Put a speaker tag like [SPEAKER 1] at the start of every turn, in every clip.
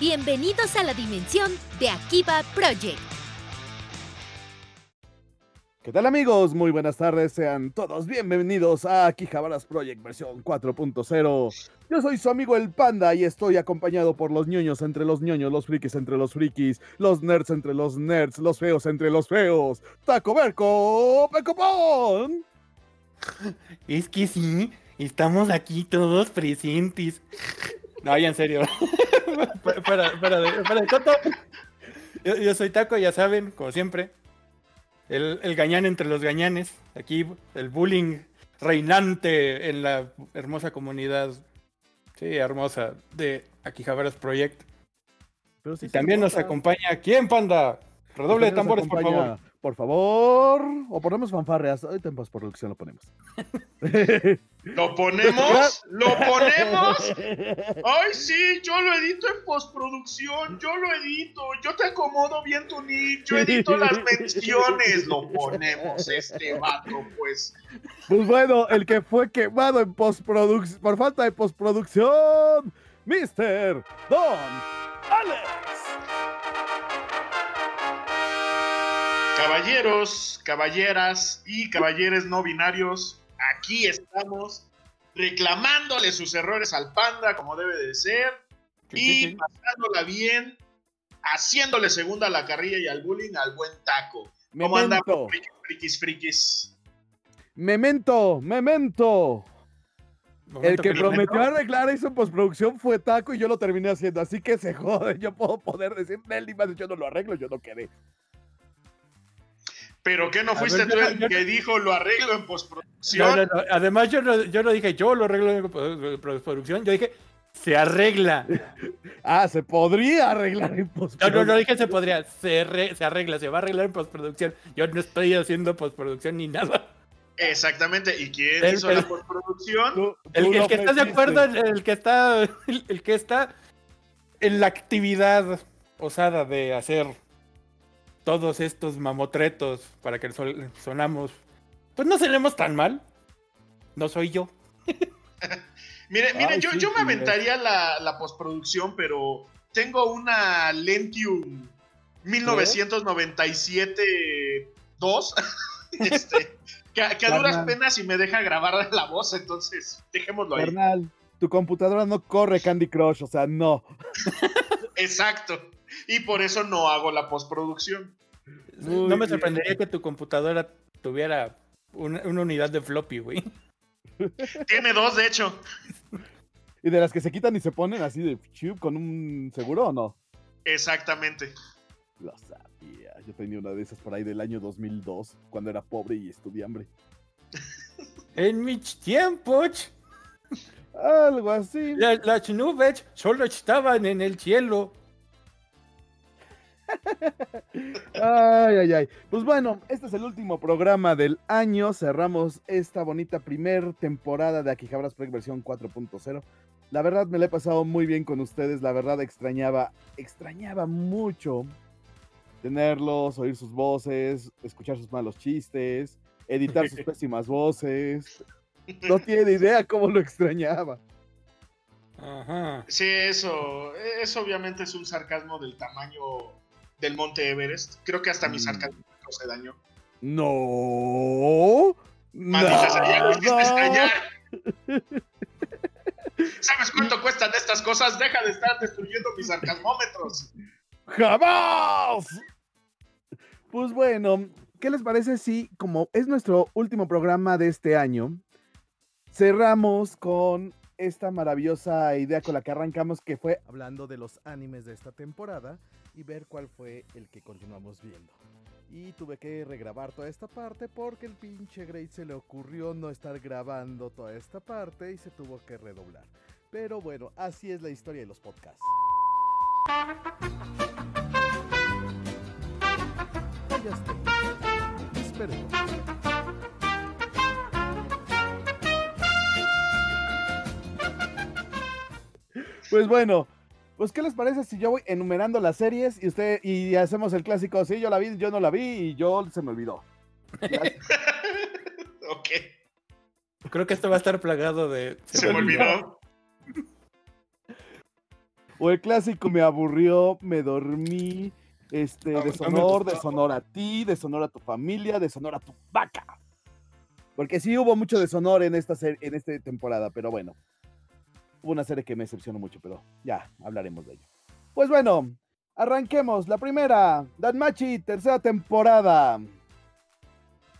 [SPEAKER 1] Bienvenidos a la dimensión de Akiba Project.
[SPEAKER 2] ¿Qué tal amigos? Muy buenas tardes, sean todos bienvenidos a Akihabaras Project versión 4.0. Yo soy su amigo el Panda y estoy acompañado por los ñoños entre los ñoños, los frikis entre los frikis, los nerds entre los nerds, los feos entre los feos. Taco Berco, Pecopón.
[SPEAKER 3] Es que sí, estamos aquí todos presentes. No, ya en serio. Espera, espera, Coto. Yo, yo soy Taco, ya saben, como siempre. El, el gañán entre los gañanes. Aquí el bullying reinante en la hermosa comunidad. Sí, hermosa. De Akihabaras Project.
[SPEAKER 2] Pero sí
[SPEAKER 3] Y también nos acompaña. ¿Quién, panda? Redoble de tambores, por favor.
[SPEAKER 2] Por favor. O ponemos fanfarreas. Ahorita en postproducción lo ponemos.
[SPEAKER 4] ¿Lo ponemos? ¿Lo ponemos? Ay, sí, yo lo edito en postproducción, yo lo edito, yo te acomodo bien tu nick, yo edito las menciones, lo ponemos este vato, pues.
[SPEAKER 2] Pues bueno, el que fue quemado en postproducción por falta de postproducción, Mr. Don Alex.
[SPEAKER 4] Caballeros, caballeras y caballeres no binarios, aquí estamos reclamándole sus errores al panda como debe de ser y pasándola bien, haciéndole segunda a la carrilla y al bullying al buen taco. ¿Cómo andamos, frikis, frikis, frikis?
[SPEAKER 2] memento, memento. El que prometió arreglar eso en postproducción fue Taco y yo lo terminé haciendo, así que se jode. Yo puedo poder decir, Nelly, más yo no lo arreglo, yo no quedé.
[SPEAKER 4] ¿Pero qué no fuiste
[SPEAKER 3] ver,
[SPEAKER 4] tú
[SPEAKER 3] yo-
[SPEAKER 4] el
[SPEAKER 3] yo-
[SPEAKER 4] que dijo lo arreglo en
[SPEAKER 3] No,
[SPEAKER 4] postproducción?
[SPEAKER 3] no, no. Además, yo no, yo no dije, yo lo arreglo en pro- producción. Yo dije, se arregla.
[SPEAKER 2] Ah, se podría arreglar en
[SPEAKER 3] No,
[SPEAKER 2] postproducción.
[SPEAKER 3] no, no dije se podría, se, re- se arregla, se va a arreglar en postproducción. Yo no estoy haciendo postproducción ni nada.
[SPEAKER 4] Exactamente. ¿Y quién
[SPEAKER 3] El-
[SPEAKER 4] hizo
[SPEAKER 3] el-
[SPEAKER 4] la postproducción?
[SPEAKER 2] Tú-
[SPEAKER 3] El,
[SPEAKER 2] tú
[SPEAKER 3] que- el que está de acuerdo, el, el que está, el, el que está en la actividad osada de hacer todos estos mamotretos para que sol- sonamos, pues no seremos tan mal. No soy yo.
[SPEAKER 4] Mire, mire,
[SPEAKER 2] Ay,
[SPEAKER 4] yo,
[SPEAKER 2] sí,
[SPEAKER 4] yo me
[SPEAKER 2] sí,
[SPEAKER 4] aventaría la, la postproducción, pero tengo una Lentium 1997-2 este, que, que a duras
[SPEAKER 2] Carnal.
[SPEAKER 4] penas y me deja grabar la voz, entonces dejémoslo ahí.
[SPEAKER 2] Carnal, tu computadora no corre Candy Crush, o sea, no.
[SPEAKER 4] Exacto. Y por eso no hago la postproducción.
[SPEAKER 3] No me
[SPEAKER 2] bien.
[SPEAKER 3] sorprendería que tu computadora tuviera una, una unidad de floppy, güey.
[SPEAKER 4] Tiene dos, de hecho.
[SPEAKER 2] Y de las que se quitan y se ponen así de chup con un seguro o no?
[SPEAKER 4] Exactamente.
[SPEAKER 2] Lo sabía. Yo tenía una de esas por ahí del año 2002, cuando era pobre y estudiambre.
[SPEAKER 3] En mis tiempos,
[SPEAKER 2] Algo así.
[SPEAKER 3] la- las nubes solo estaban en el cielo.
[SPEAKER 2] Ay, ay, ay. Pues bueno, este es el último programa del año. Cerramos esta bonita primer temporada de Akihabras Project versión 4.0. La verdad me la he pasado muy bien con ustedes. La verdad extrañaba, extrañaba mucho tenerlos, oír sus voces, escuchar sus malos chistes, editar sus pésimas voces. No tiene idea cómo lo extrañaba.
[SPEAKER 3] Ajá.
[SPEAKER 4] Sí, eso, eso obviamente es un sarcasmo del tamaño del Monte Everest. Creo que hasta mi
[SPEAKER 2] Mm.
[SPEAKER 4] sarcasmo me hace daño.
[SPEAKER 2] No.
[SPEAKER 4] Maldita. ¿Sabes cuánto cuestan estas cosas? Deja de estar destruyendo mis sarcasmómetros.
[SPEAKER 2] ¡Jamás! Pues bueno, ¿qué les parece si, como es nuestro último programa de este año, cerramos con esta maravillosa idea con la que arrancamos, que fue hablando de los animes de esta temporada y ver cuál fue el que continuamos viendo. Y tuve que regrabar toda esta parte porque el pinche Grey se le ocurrió no estar grabando toda esta parte y se tuvo que redoblar. Pero bueno, así es la historia de los podcasts. Ya está. Esperemos. Pues bueno, pues ¿qué les parece si yo voy enumerando las series y usted y hacemos el clásico, sí, yo la vi, yo no la vi y yo se me olvidó.
[SPEAKER 4] Ok,
[SPEAKER 3] Creo que esto va a estar plagado de.
[SPEAKER 4] se me olvidó.
[SPEAKER 2] O el clásico me aburrió, me dormí, este,
[SPEAKER 3] No,
[SPEAKER 2] deshonor, deshonor a ti, deshonor a tu familia, deshonor a tu vaca. Porque sí hubo mucho deshonor en esta serie, en esta temporada, pero bueno. Una serie que me decepcionó mucho, pero ya hablaremos de ello. Pues bueno, arranquemos. La primera, Danmachi, tercera temporada.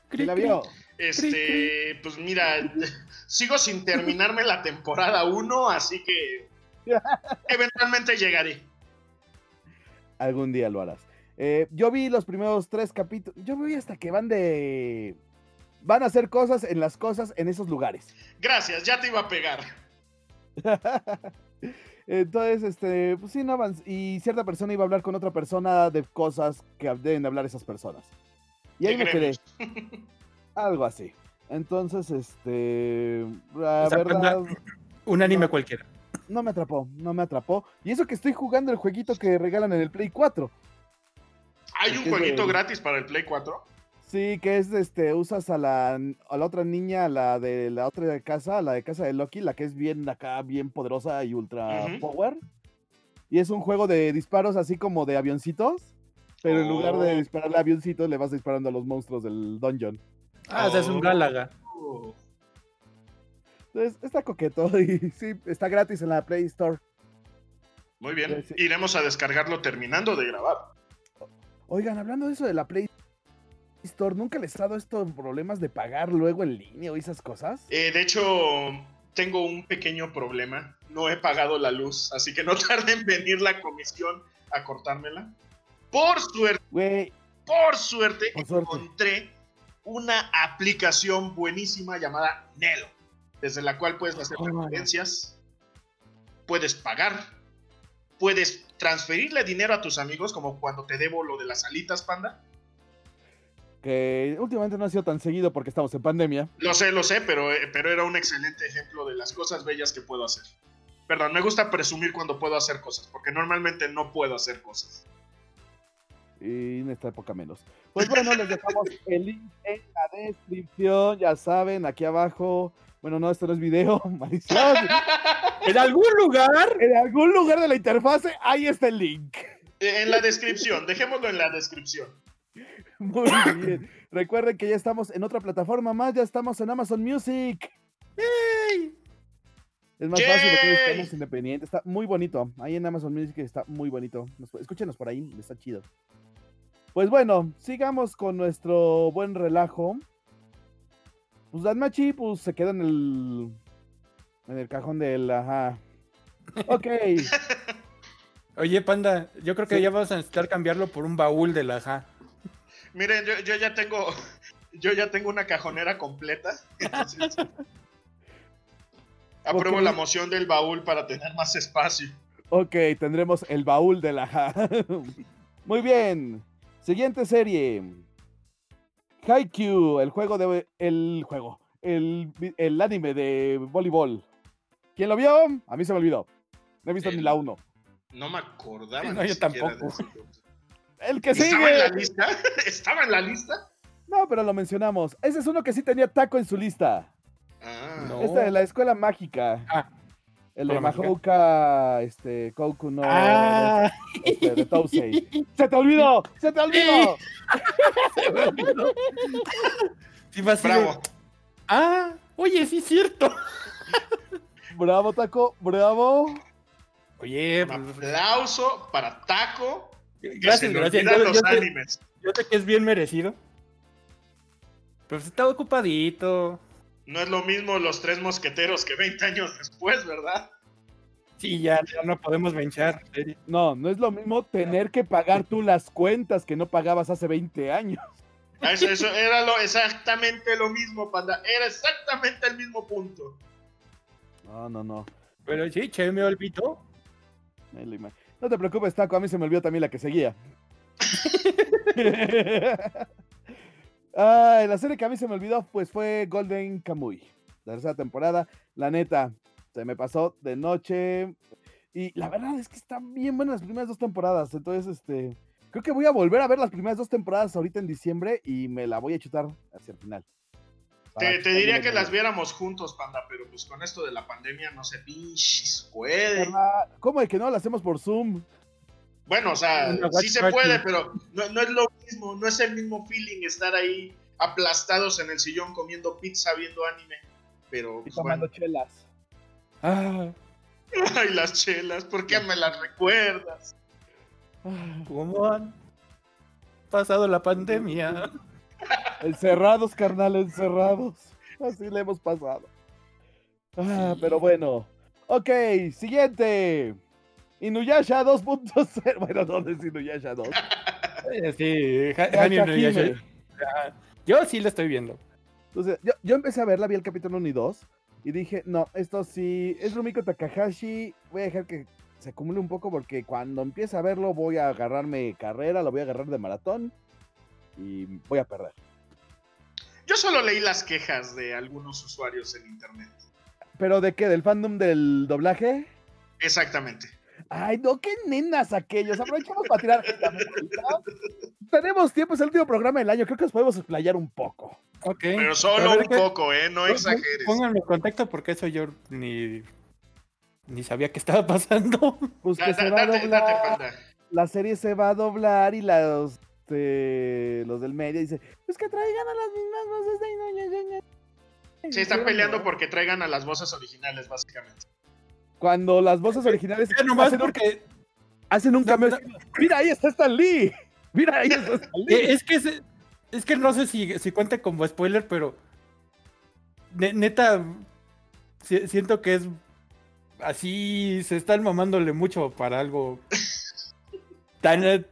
[SPEAKER 2] ¿Quién la vio?
[SPEAKER 4] Este, pues mira, sigo sin terminarme la temporada 1, así que eventualmente llegaré.
[SPEAKER 2] Algún día lo harás. Eh, yo vi los primeros tres capítulos. Yo vi hasta que van de. Van a hacer cosas en las cosas en esos lugares.
[SPEAKER 4] Gracias, ya te iba a pegar.
[SPEAKER 2] Entonces, este, pues sí, no avanz- Y cierta persona iba a hablar con otra persona de cosas que deben de hablar esas personas. Y ahí me quedé. Algo así. Entonces, este. La
[SPEAKER 3] O sea,
[SPEAKER 2] verdad,
[SPEAKER 3] Un anime
[SPEAKER 2] No.
[SPEAKER 3] cualquiera.
[SPEAKER 2] no me atrapó. No me atrapó. Y eso que estoy jugando el jueguito que regalan en el Play 4.
[SPEAKER 4] ¿Hay un jueguito
[SPEAKER 2] de-
[SPEAKER 4] gratis para el Play 4?
[SPEAKER 2] Sí, que es este, usas a la, a la otra niña, a la de la otra de casa, la de casa de Loki, la que es bien acá, bien poderosa y ultra power. Y es un juego de disparos así como de avioncitos. Pero en lugar de
[SPEAKER 4] Oh.
[SPEAKER 2] dispararle a avioncitos, le vas disparando a los monstruos del dungeon.
[SPEAKER 3] Ah, o sea, es un. Gálaga.
[SPEAKER 4] Oh.
[SPEAKER 2] Entonces, está coqueto y sí, está gratis en la Play Store.
[SPEAKER 4] Muy bien,
[SPEAKER 2] Sí.
[SPEAKER 4] iremos a descargarlo terminando de grabar.
[SPEAKER 2] Oigan, hablando de eso de la Play Store, ¿nunca les ha dado estos problemas de pagar luego en línea o esas cosas?
[SPEAKER 4] Eh, de hecho, tengo un pequeño problema. No he pagado la luz, así que no tarde en venir la comisión a cortármela. Por suerte,
[SPEAKER 2] Güey,
[SPEAKER 4] por suerte,
[SPEAKER 2] Por suerte.
[SPEAKER 4] encontré una aplicación buenísima llamada Nelo, desde la cual puedes hacer
[SPEAKER 3] Oh.
[SPEAKER 4] transferencias, puedes pagar, puedes transferirle dinero a tus amigos, como cuando te debo lo de las alitas, panda.
[SPEAKER 2] Que últimamente no ha sido tan seguido porque estamos en pandemia.
[SPEAKER 4] Lo sé, lo sé, pero, eh, pero era un excelente ejemplo de las cosas bellas que puedo hacer. Perdón, me gusta presumir cuando puedo hacer cosas, porque normalmente no puedo hacer cosas.
[SPEAKER 2] Y en esta época menos. Pues bueno, les dejamos el link en la descripción. Ya saben, aquí abajo. Bueno, no, esto no es video, maldición.
[SPEAKER 3] En algún lugar.
[SPEAKER 2] En algún lugar de la interfase, ahí está el link.
[SPEAKER 4] en la descripción, dejémoslo en la descripción.
[SPEAKER 2] Muy bien. Recuerden que ya estamos en otra plataforma más, ya estamos en Amazon Music. Es más fácil porque
[SPEAKER 4] ¡Yay!
[SPEAKER 2] estamos independientes. Está muy bonito. Ahí en Amazon Music está muy bonito. Nos- Escúchenos por ahí, está chido. Pues bueno, sigamos con nuestro buen relajo. Pues Danmachi, pues se queda en el. En el cajón del. Ajá. Ok.
[SPEAKER 3] Oye, panda, yo creo que
[SPEAKER 2] Sí.
[SPEAKER 3] ya vamos a necesitar cambiarlo por un baúl de la ajá.
[SPEAKER 4] Miren, yo, yo ya tengo. Yo ya tengo una cajonera completa. entonces, apruebo la moción del baúl para tener más espacio.
[SPEAKER 2] Ok, tendremos el baúl de la... Muy bien. Siguiente serie. Haikyuu, el juego de... El juego. El, el anime de voleibol. ¿Quién lo vio? A mí se me olvidó. No he visto ni la 1.
[SPEAKER 4] No me acordaba.
[SPEAKER 3] No,
[SPEAKER 4] ni
[SPEAKER 3] yo tampoco.
[SPEAKER 4] de.
[SPEAKER 2] El que
[SPEAKER 4] ¿Estaba en la
[SPEAKER 2] sigue.
[SPEAKER 4] lista? ¿Estaba en la lista?
[SPEAKER 2] No, pero lo mencionamos. Ese es uno que sí tenía taco en su lista.
[SPEAKER 4] Ah,
[SPEAKER 3] No.
[SPEAKER 2] Este de la escuela mágica.
[SPEAKER 3] Ah.
[SPEAKER 2] El de. Mahouka, este, Koku no...
[SPEAKER 3] Ah,
[SPEAKER 2] este, de Tousei. ¡Se te olvidó! ¡Se te olvidó!
[SPEAKER 3] va así de,
[SPEAKER 4] bravo.
[SPEAKER 3] Ah, oye, sí es cierto.
[SPEAKER 2] Bravo, taco, bravo.
[SPEAKER 3] Oye,
[SPEAKER 4] Un
[SPEAKER 3] pues,
[SPEAKER 4] aplauso para Taco. Se
[SPEAKER 3] gracias, gracias. Yo,
[SPEAKER 4] los
[SPEAKER 3] yo sé,
[SPEAKER 4] animes.
[SPEAKER 3] yo sé que es bien merecido. Pero pues está ocupadito.
[SPEAKER 4] No es lo mismo los tres mosqueteros que 20 años después, ¿verdad?
[SPEAKER 3] Sí, ya, ya no podemos venchar.
[SPEAKER 2] No, no es lo mismo tener que pagar tú las cuentas que no pagabas hace 20 años.
[SPEAKER 4] Ah, Eso, eso era lo, exactamente lo mismo, panda. Era exactamente el mismo punto.
[SPEAKER 2] No, no, no.
[SPEAKER 3] Pero sí, che, me olvidó.
[SPEAKER 2] No te preocupes, Taco, a mí se me olvidó también la que seguía. Ay, la serie que a mí se me olvidó pues fue Golden Kamuy, la tercera temporada. La neta, se me pasó de noche. Y la verdad es que están bien buenas las primeras dos temporadas. Entonces, este, creo que voy a volver a ver las primeras dos temporadas ahorita en diciembre y me la voy a chutar hacia el final.
[SPEAKER 4] Te, te diría que las viéramos juntos, panda, pero pues con esto de la pandemia no se pinches puede.
[SPEAKER 2] ¿Cómo de que no? Lo hacemos por Zoom.
[SPEAKER 4] Bueno, o sea, sí se puede, pero no, no es lo mismo, no es el mismo feeling estar ahí aplastados en el sillón comiendo pizza viendo anime. Pero,
[SPEAKER 2] Y
[SPEAKER 4] pues,
[SPEAKER 2] tomando
[SPEAKER 4] bueno.
[SPEAKER 2] chelas.
[SPEAKER 3] Ah,
[SPEAKER 4] Ay, las chelas, ¿por qué me las recuerdas?
[SPEAKER 2] Ah,
[SPEAKER 3] ¿Cómo han pasado la pandemia?
[SPEAKER 2] Encerrados, carnal, encerrados. Así le hemos pasado. Ah, pero bueno. Ok, siguiente. Inuyasha 2.0. Bueno, ¿dónde es Inuyasha 2?
[SPEAKER 3] Eh, Sí, Ha- Hani no
[SPEAKER 2] Hachihime.
[SPEAKER 3] Yasha. Ah, Yo sí lo estoy viendo.
[SPEAKER 2] Entonces, yo, yo empecé a verla, vi el capítulo 1 y 2. Y dije, no, esto sí. Es Rumiko Takahashi. Voy a dejar que se acumule un poco porque cuando empiece a verlo voy a agarrarme carrera, lo voy a agarrar de maratón. Y voy a perder.
[SPEAKER 4] Yo solo leí las quejas de algunos usuarios en internet.
[SPEAKER 2] ¿Pero de qué? ¿Del fandom del doblaje?
[SPEAKER 4] Exactamente.
[SPEAKER 2] Ay, no, qué nenas aquellos. Aprovechamos para tirar. Tenemos tiempo, es el último programa del año. Creo que nos podemos explayar un poco.
[SPEAKER 3] Ok.
[SPEAKER 4] Pero solo
[SPEAKER 3] ver,
[SPEAKER 4] un
[SPEAKER 3] ¿qué?
[SPEAKER 4] poco, ¿eh? No exageres.
[SPEAKER 3] Pónganme en contacto porque eso yo ni, ni sabía que estaba pasando.
[SPEAKER 2] Pues que
[SPEAKER 4] da-
[SPEAKER 2] se va a doblar.
[SPEAKER 4] date,
[SPEAKER 2] la serie se va a doblar y los, este, los del medio dicen, pues que traigan a las mismas voces de Inuyasha".
[SPEAKER 4] Se están peleando porque traigan a las voces originales, básicamente.
[SPEAKER 2] Cuando las voces originales
[SPEAKER 3] Ya nomás
[SPEAKER 2] hacen, un,
[SPEAKER 3] porque
[SPEAKER 2] hacen un
[SPEAKER 3] No,
[SPEAKER 2] cambio. Mira, ahí está Stan Lee. Mira, ahí está Stan Lee.
[SPEAKER 3] eh, es que se- es que no sé si, si cuenta como spoiler, pero ne- neta si- siento que es así se están mamándole mucho para algo tan eh,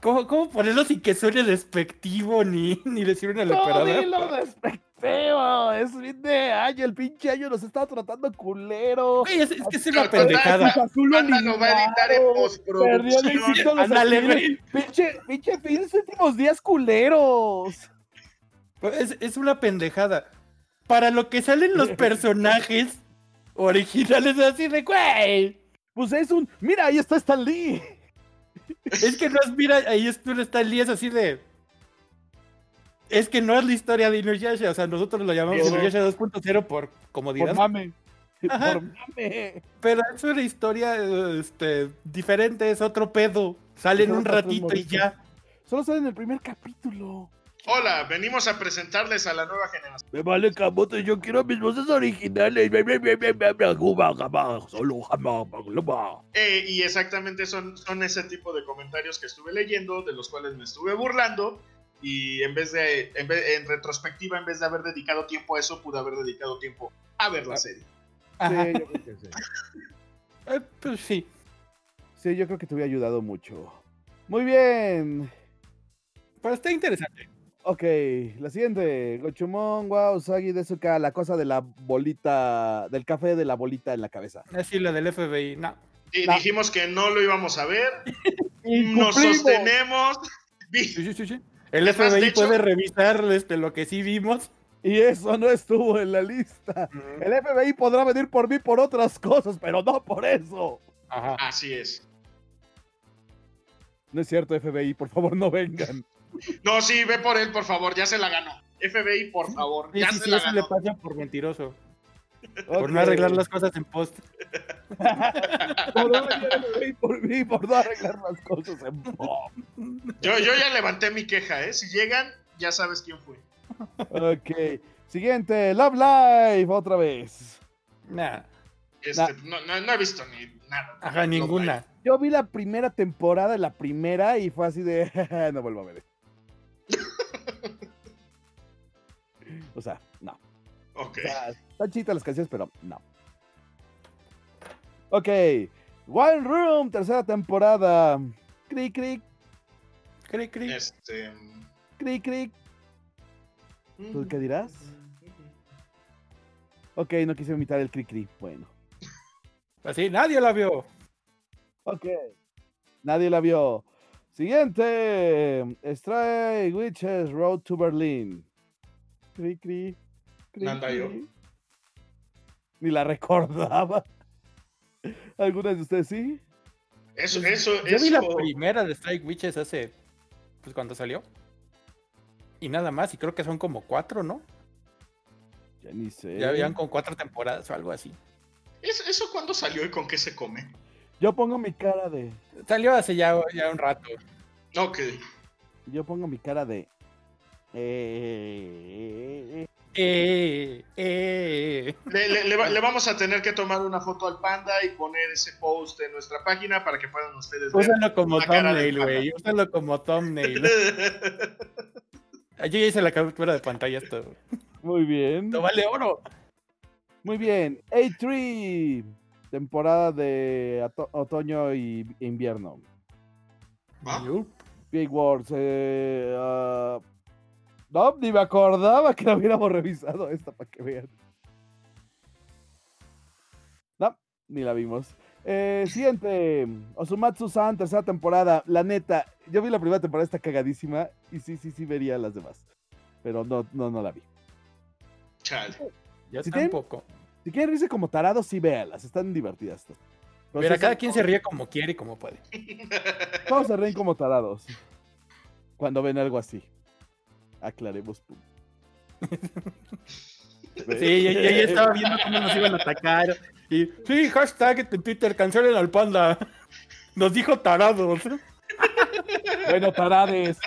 [SPEAKER 3] ¿Cómo, cómo ponerlo sin que suene despectivo ni, ni decir una
[SPEAKER 2] No,
[SPEAKER 3] leperada?
[SPEAKER 2] dilo despectivo. Es fin de año. El pinche año nos está tratando culero.
[SPEAKER 3] Güey, es, es que es una pendejada.
[SPEAKER 2] Azul lo
[SPEAKER 4] va a editar en postproducción.
[SPEAKER 2] Perdió el éxito los
[SPEAKER 3] Ándale, güey.
[SPEAKER 2] Pinche, pinche fin de últimos días culeros.
[SPEAKER 3] Es, es una pendejada. Para lo que salen los personajes originales así de güey.
[SPEAKER 2] Pues es un. Mira, ahí está Stan Lee.
[SPEAKER 3] Es que no es, mira, ahí es, tú está el 10 así de. Es que no es la historia de Inuyasha, o sea, nosotros lo llamamos
[SPEAKER 4] Eso.
[SPEAKER 3] Inuyasha 2.0 por comodidad,
[SPEAKER 2] Por mame.
[SPEAKER 3] Ajá.
[SPEAKER 2] Por mame.
[SPEAKER 3] pero es una historia este, diferente, es otro pedo. Salen un ratito y ya.
[SPEAKER 2] Solo sale en el primer capítulo.
[SPEAKER 4] Hola, venimos a presentarles a la nueva generación.
[SPEAKER 2] Me vale camote, yo quiero mis voces originales. Solo
[SPEAKER 4] Eh, y exactamente son, son ese tipo de comentarios que estuve leyendo, de los cuales me estuve burlando. Y en vez de, en, vez- en retrospectiva, en vez de haber dedicado tiempo a eso, pude haber dedicado tiempo a ver la serie.
[SPEAKER 3] Ajá.
[SPEAKER 2] Sí, yo creo que sí.
[SPEAKER 3] Eh, pues sí.
[SPEAKER 2] Sí, yo creo que te hubiera ayudado mucho. Muy bien.
[SPEAKER 3] Pero está interesante.
[SPEAKER 2] Ok, la siguiente. Gochumon, wow, Usagi Desuka, la cosa de la bolita, del café de la bolita en la cabeza.
[SPEAKER 3] Así la del FBI, no.
[SPEAKER 4] Y
[SPEAKER 2] No.
[SPEAKER 4] dijimos que no lo íbamos a ver.
[SPEAKER 2] Y
[SPEAKER 4] Nos
[SPEAKER 2] cumplimos.
[SPEAKER 4] sostenemos.
[SPEAKER 3] Sí, sí, sí, sí. El
[SPEAKER 4] Es más,
[SPEAKER 3] FBI
[SPEAKER 4] hecho-
[SPEAKER 3] puede revisar este, lo que sí vimos.
[SPEAKER 2] Y eso no estuvo en la lista. El FBI podrá venir por mí por otras cosas, pero no por eso.
[SPEAKER 3] Ajá.
[SPEAKER 4] Así es.
[SPEAKER 2] No es cierto, FBI, por favor, no vengan.
[SPEAKER 4] No, sí, ve por él, por favor, ya se la ganó. FBI, por favor,
[SPEAKER 3] Sí,
[SPEAKER 4] ya
[SPEAKER 3] sí,
[SPEAKER 4] se
[SPEAKER 3] sí,
[SPEAKER 4] la
[SPEAKER 3] eso le
[SPEAKER 4] ganó.
[SPEAKER 3] pasa por mentiroso. Por no arreglar las cosas en post.
[SPEAKER 2] Por mí por no arreglar las cosas en pop.
[SPEAKER 4] Yo, yo ya levanté mi queja, ¿eh? Si llegan, ya sabes quién fue.
[SPEAKER 2] Ok. Siguiente, Love Live, otra vez.
[SPEAKER 3] Nah.
[SPEAKER 4] Este, no, no, no he visto ni nada.
[SPEAKER 3] Ajá, ninguna.
[SPEAKER 2] Yo vi la primera temporada, la primera, y fue así de. no vuelvo a ver esto. O sea, no.
[SPEAKER 4] Ok.
[SPEAKER 2] O sea, están chitas las canciones, pero no. Ok. Wild Room, tercera temporada. Cric, cric,
[SPEAKER 3] Cri, cri.
[SPEAKER 4] Este.
[SPEAKER 2] cric, cric. ¿Tú qué dirás? Ok, no quise imitar el cric, cric. Bueno.
[SPEAKER 3] Así, nadie la vio.
[SPEAKER 2] Ok. Nadie la vio. Siguiente. Stray Witches Road to Berlin. Cri, cri, cri,
[SPEAKER 4] Nada yo.
[SPEAKER 2] Ni la recordaba. ¿Algunas de ustedes sí?
[SPEAKER 4] Eso, eso,
[SPEAKER 3] Yo vi la
[SPEAKER 4] eso.
[SPEAKER 3] primera de Strike Witches hace. Pues cuando salió. Y nada más, y creo que son como cuatro, ¿no?
[SPEAKER 2] Ya ni sé.
[SPEAKER 3] Ya habían con cuatro temporadas o algo así.
[SPEAKER 4] ¿Eso, ¿Eso cuándo salió y con qué se come?
[SPEAKER 2] Yo pongo mi cara de.
[SPEAKER 3] Salió hace ya, ya un rato.
[SPEAKER 4] Ok.
[SPEAKER 2] Yo pongo mi cara de. Eh,
[SPEAKER 3] Eh, eh.
[SPEAKER 4] Le, le- le va- le vamos a tener que tomar una foto al panda y poner ese post en nuestra página para que puedan ustedes ver.
[SPEAKER 3] Úsalo como thumbnail, güey. Úsalo como thumbnail. Yo ya hice la captura de pantalla esto.
[SPEAKER 2] Muy bien.
[SPEAKER 3] Esto vale oro.
[SPEAKER 2] Muy bien. A3. Temporada de otoño y invierno.
[SPEAKER 4] ¿Va?
[SPEAKER 3] Yup.
[SPEAKER 2] Big Wars. Eh, ah, no, ni me acordaba que la hubiéramos revisado esta para que vean. No, ni la vimos. Eh, siguiente. Osumatsu-san, tercera temporada. La neta, yo vi la primera temporada, está cagadísima. Y sí, sí, sí vería las demás. Pero no, no, no la vi.
[SPEAKER 4] Chale.
[SPEAKER 3] Yo
[SPEAKER 2] ¿Sí tienen?
[SPEAKER 3] tampoco.
[SPEAKER 2] Si quieren reírse como tarados, sí véalas. Están divertidas. Pero
[SPEAKER 3] Mira,
[SPEAKER 2] sí,
[SPEAKER 3] cada quien se ríe como quiere y como puede.
[SPEAKER 2] Todos se ríen como tarados. Cuando ven algo así. Aclaremos. punto.
[SPEAKER 3] Sí, yo, estaba viendo cómo nos iban a atacar. Y sí, hashtag en Twitter, cancelen al panda. Nos dijo tarados.
[SPEAKER 2] Bueno, tarades.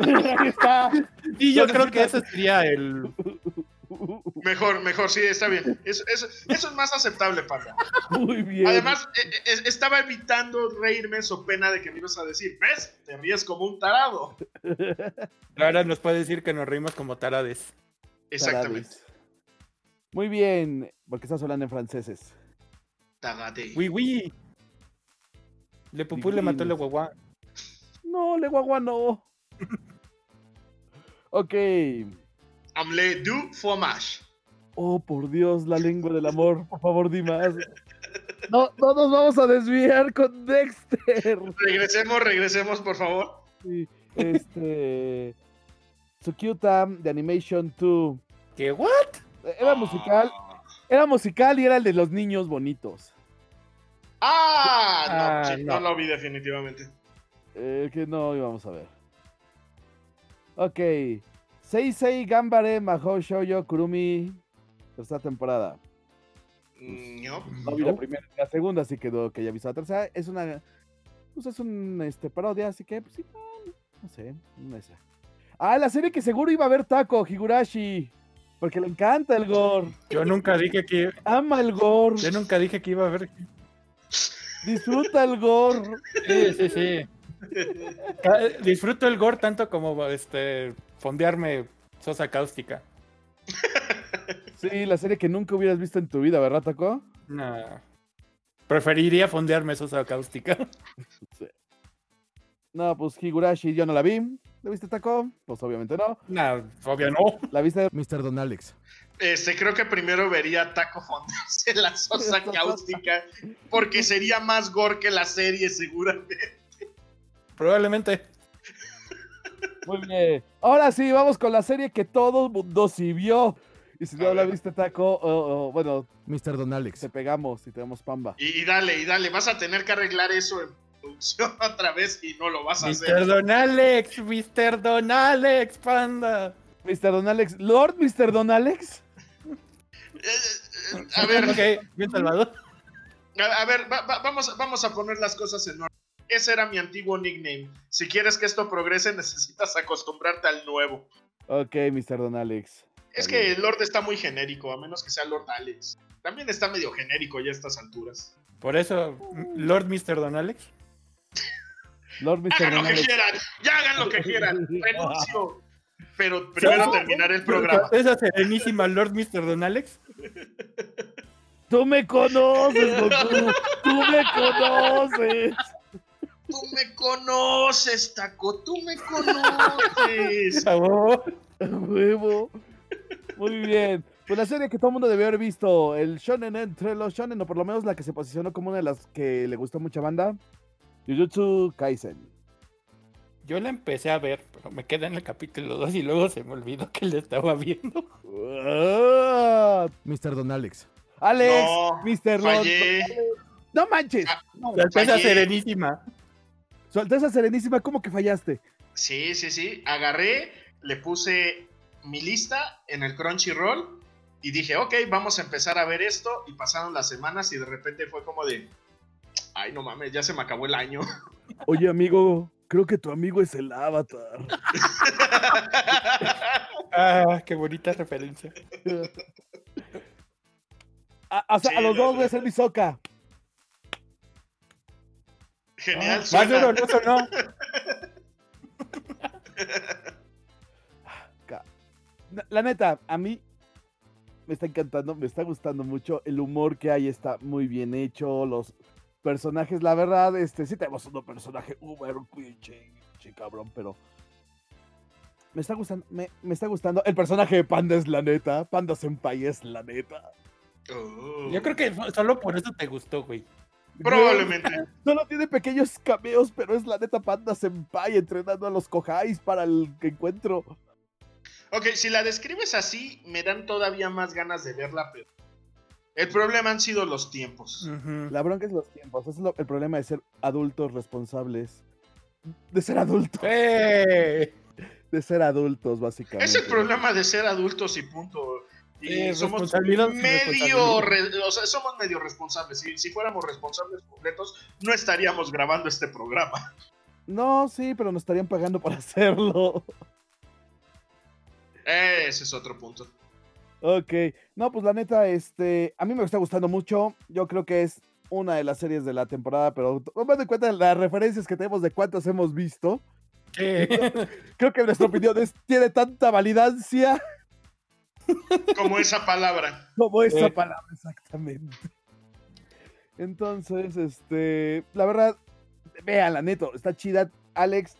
[SPEAKER 2] Ahí está.
[SPEAKER 3] Y yo creo que ese sería el.
[SPEAKER 4] Mejor, mejor, sí, está bien. Eso, eso- eso es más aceptable, panda.
[SPEAKER 2] Muy bien.
[SPEAKER 4] Además, eh, eh, estaba evitando reírme so pena de que me ibas a decir, ¿ves? Te ríes como un tarado.
[SPEAKER 3] Ahora nos puede decir que nos reímos como tarades.
[SPEAKER 4] Exactamente.
[SPEAKER 2] Tarades. Muy bien, porque estás hablando en franceses.
[SPEAKER 4] Tagade.
[SPEAKER 3] Oui, oui. Le pupú le mató el guagua.
[SPEAKER 2] No, le guagua no. ok.
[SPEAKER 4] Amle du fromage.
[SPEAKER 2] Oh, por Dios, la lengua del amor. Por favor, di más. No, no nos vamos a desviar con Dexter.
[SPEAKER 4] Regresemos, regresemos, por favor.
[SPEAKER 2] Sí, Este. Tsukyuta de Animation 2.
[SPEAKER 3] ¿Qué? ¿What?
[SPEAKER 2] Era musical. Era musical y era el de los niños bonitos.
[SPEAKER 4] Ah, no,
[SPEAKER 3] Ah,
[SPEAKER 4] sí, no.
[SPEAKER 3] no.
[SPEAKER 4] lo vi definitivamente.
[SPEAKER 2] Eh, que no íbamos a ver. Ok. Seisei Gambare Mahou Shoujo Kurumi. Tercera temporada.
[SPEAKER 4] Mm, No.
[SPEAKER 2] No vi la
[SPEAKER 3] No.
[SPEAKER 2] primera la segunda, así quedó que ya visto la tercera. Es una. Pues es un este, parodia, así que, pues sí, no, no sé. Una esa. Ah, la serie que seguro iba a ver Taco, Higurashi. Porque le encanta el gore.
[SPEAKER 3] Yo nunca dije que.
[SPEAKER 2] Ama el gore.
[SPEAKER 3] Yo nunca dije que iba a ver.
[SPEAKER 2] Disfruta el gore.
[SPEAKER 3] Sí, sí, sí. Disfruto el gore tanto como este fondearme sosa cáustica.
[SPEAKER 2] Sí, la serie que nunca hubieras visto en tu vida, ¿verdad, Taco?
[SPEAKER 3] No. Preferiría fondearme sosa cáustica.
[SPEAKER 2] No, pues Higurashi yo no la vi. ¿La viste, Taco? Pues obviamente no.
[SPEAKER 3] No, obvio no.
[SPEAKER 2] ¿La viste?
[SPEAKER 5] Mr. Don Alex.
[SPEAKER 4] Este, creo que primero vería a Taco fondearse la sosa cáustica, porque sería más gore que la serie, seguramente.
[SPEAKER 3] Probablemente.
[SPEAKER 2] Muy bien. Ahora sí, vamos con la serie que todo mundo sí vio. Y si no la viste, Taco, oh, oh, bueno,
[SPEAKER 5] Mr. Don Alex.
[SPEAKER 2] te pegamos y te damos pamba.
[SPEAKER 4] Y, y dale, y dale, vas a tener que arreglar eso en producción otra vez y no lo vas a
[SPEAKER 3] Mr.
[SPEAKER 4] hacer.
[SPEAKER 3] Don Alex, Mr. Don Alex, panda.
[SPEAKER 2] Mr. Don Alex, Lord Mr. Don Alex.
[SPEAKER 4] Eh, eh, A ver,
[SPEAKER 3] Ok, bien salvado.
[SPEAKER 4] a, a ver, va- va- vamos, vamos a poner las cosas en orden. Ese era mi antiguo nickname. Si quieres que esto progrese, necesitas acostumbrarte al nuevo.
[SPEAKER 2] Ok, Mr. Don Alex.
[SPEAKER 4] Es que. Lord está muy genérico, a menos que sea Lord Alex. También está medio genérico ya a estas alturas.
[SPEAKER 3] Por eso, Lord Mr. Don Alex.
[SPEAKER 2] Lord Mr.
[SPEAKER 4] Hagan lo
[SPEAKER 2] Don
[SPEAKER 4] que
[SPEAKER 2] Alex.
[SPEAKER 4] quieran, ya hagan lo que quieran. Renuncio. Pero primero terminaré el programa.
[SPEAKER 3] Esa serenísima Lord Mr. Don Alex.
[SPEAKER 2] Tú me conoces, Goku. Tú me conoces.
[SPEAKER 4] Tú me conoces, Taco, tú me conoces.
[SPEAKER 3] Por favor.
[SPEAKER 2] A Huevo. Muy bien. Pues la serie que todo el mundo debió haber visto, el shonen entre los shonen, o por lo menos la que se posicionó como una de las que le gustó a mucha banda, Jujutsu Kaisen.
[SPEAKER 3] Yo la empecé a ver, pero me quedé en el capítulo 2 y luego se me olvidó que la estaba viendo.
[SPEAKER 2] Ah,
[SPEAKER 5] Mr. Don Alex.
[SPEAKER 2] Alex,
[SPEAKER 4] No,
[SPEAKER 2] Mr. No manches. No,
[SPEAKER 3] La Alteza
[SPEAKER 4] Fallé.
[SPEAKER 3] Serenísima.
[SPEAKER 2] Su Alteza Serenísima, ¿cómo que fallaste?
[SPEAKER 4] Sí, sí, sí. Agarré, le puse mi lista en el Crunchyroll y dije, ok, vamos a empezar a ver esto. Y pasaron las semanas y de repente fue como de, ay, no mames, ya se me acabó el año.
[SPEAKER 2] Oye, amigo, creo que tu amigo es el avatar.
[SPEAKER 3] Ah, qué bonita referencia.
[SPEAKER 2] A, o sea,
[SPEAKER 4] Sí,
[SPEAKER 2] a los
[SPEAKER 4] no,
[SPEAKER 2] dos
[SPEAKER 4] no.
[SPEAKER 2] voy a hacer mi soca.
[SPEAKER 4] Genial,
[SPEAKER 3] Más
[SPEAKER 4] suena.
[SPEAKER 3] duro, no sonó.
[SPEAKER 2] La neta, a mí me está encantando, me está gustando mucho. El humor que hay está muy bien hecho. Los personajes, la verdad, este, sí tenemos un personaje uber pinche, pinche cabrón, pero me está gustando, me, me está gustando. El personaje de Panda es la neta. Panda Senpai es la neta.
[SPEAKER 4] Oh.
[SPEAKER 3] Yo creo que solo por eso te gustó, güey.
[SPEAKER 4] Probablemente.
[SPEAKER 2] Solo tiene pequeños cameos, pero es la neta Panda Senpai entrenando a los Kohais para el encuentro.
[SPEAKER 4] Ok, si la describes así, me dan todavía más ganas de verla, pero. El problema han sido los tiempos.
[SPEAKER 2] La bronca es los tiempos. Es lo- el problema de ser adultos responsables. De ser adultos.
[SPEAKER 3] ¡Eh!
[SPEAKER 2] De ser adultos, básicamente.
[SPEAKER 4] Es el problema de ser adultos y punto. Y
[SPEAKER 3] Sí,
[SPEAKER 4] somos medio, re- o sea, somos medio responsables. Si, si fuéramos responsables completos, no estaríamos grabando este programa.
[SPEAKER 2] No, sí, pero nos estarían pagando por hacerlo.
[SPEAKER 4] Ese es otro punto.
[SPEAKER 2] Ok. No, pues la neta, este. A mí me está gustando mucho. Yo creo que es una de las series de la temporada, pero tomando en cuenta las referencias que tenemos de cuántas hemos visto, creo que nuestra opinión es- tiene tanta validancia
[SPEAKER 4] Como esa palabra.
[SPEAKER 2] como esa palabra, exactamente. Entonces, este. La verdad, vean, la neto, está chida. Alex,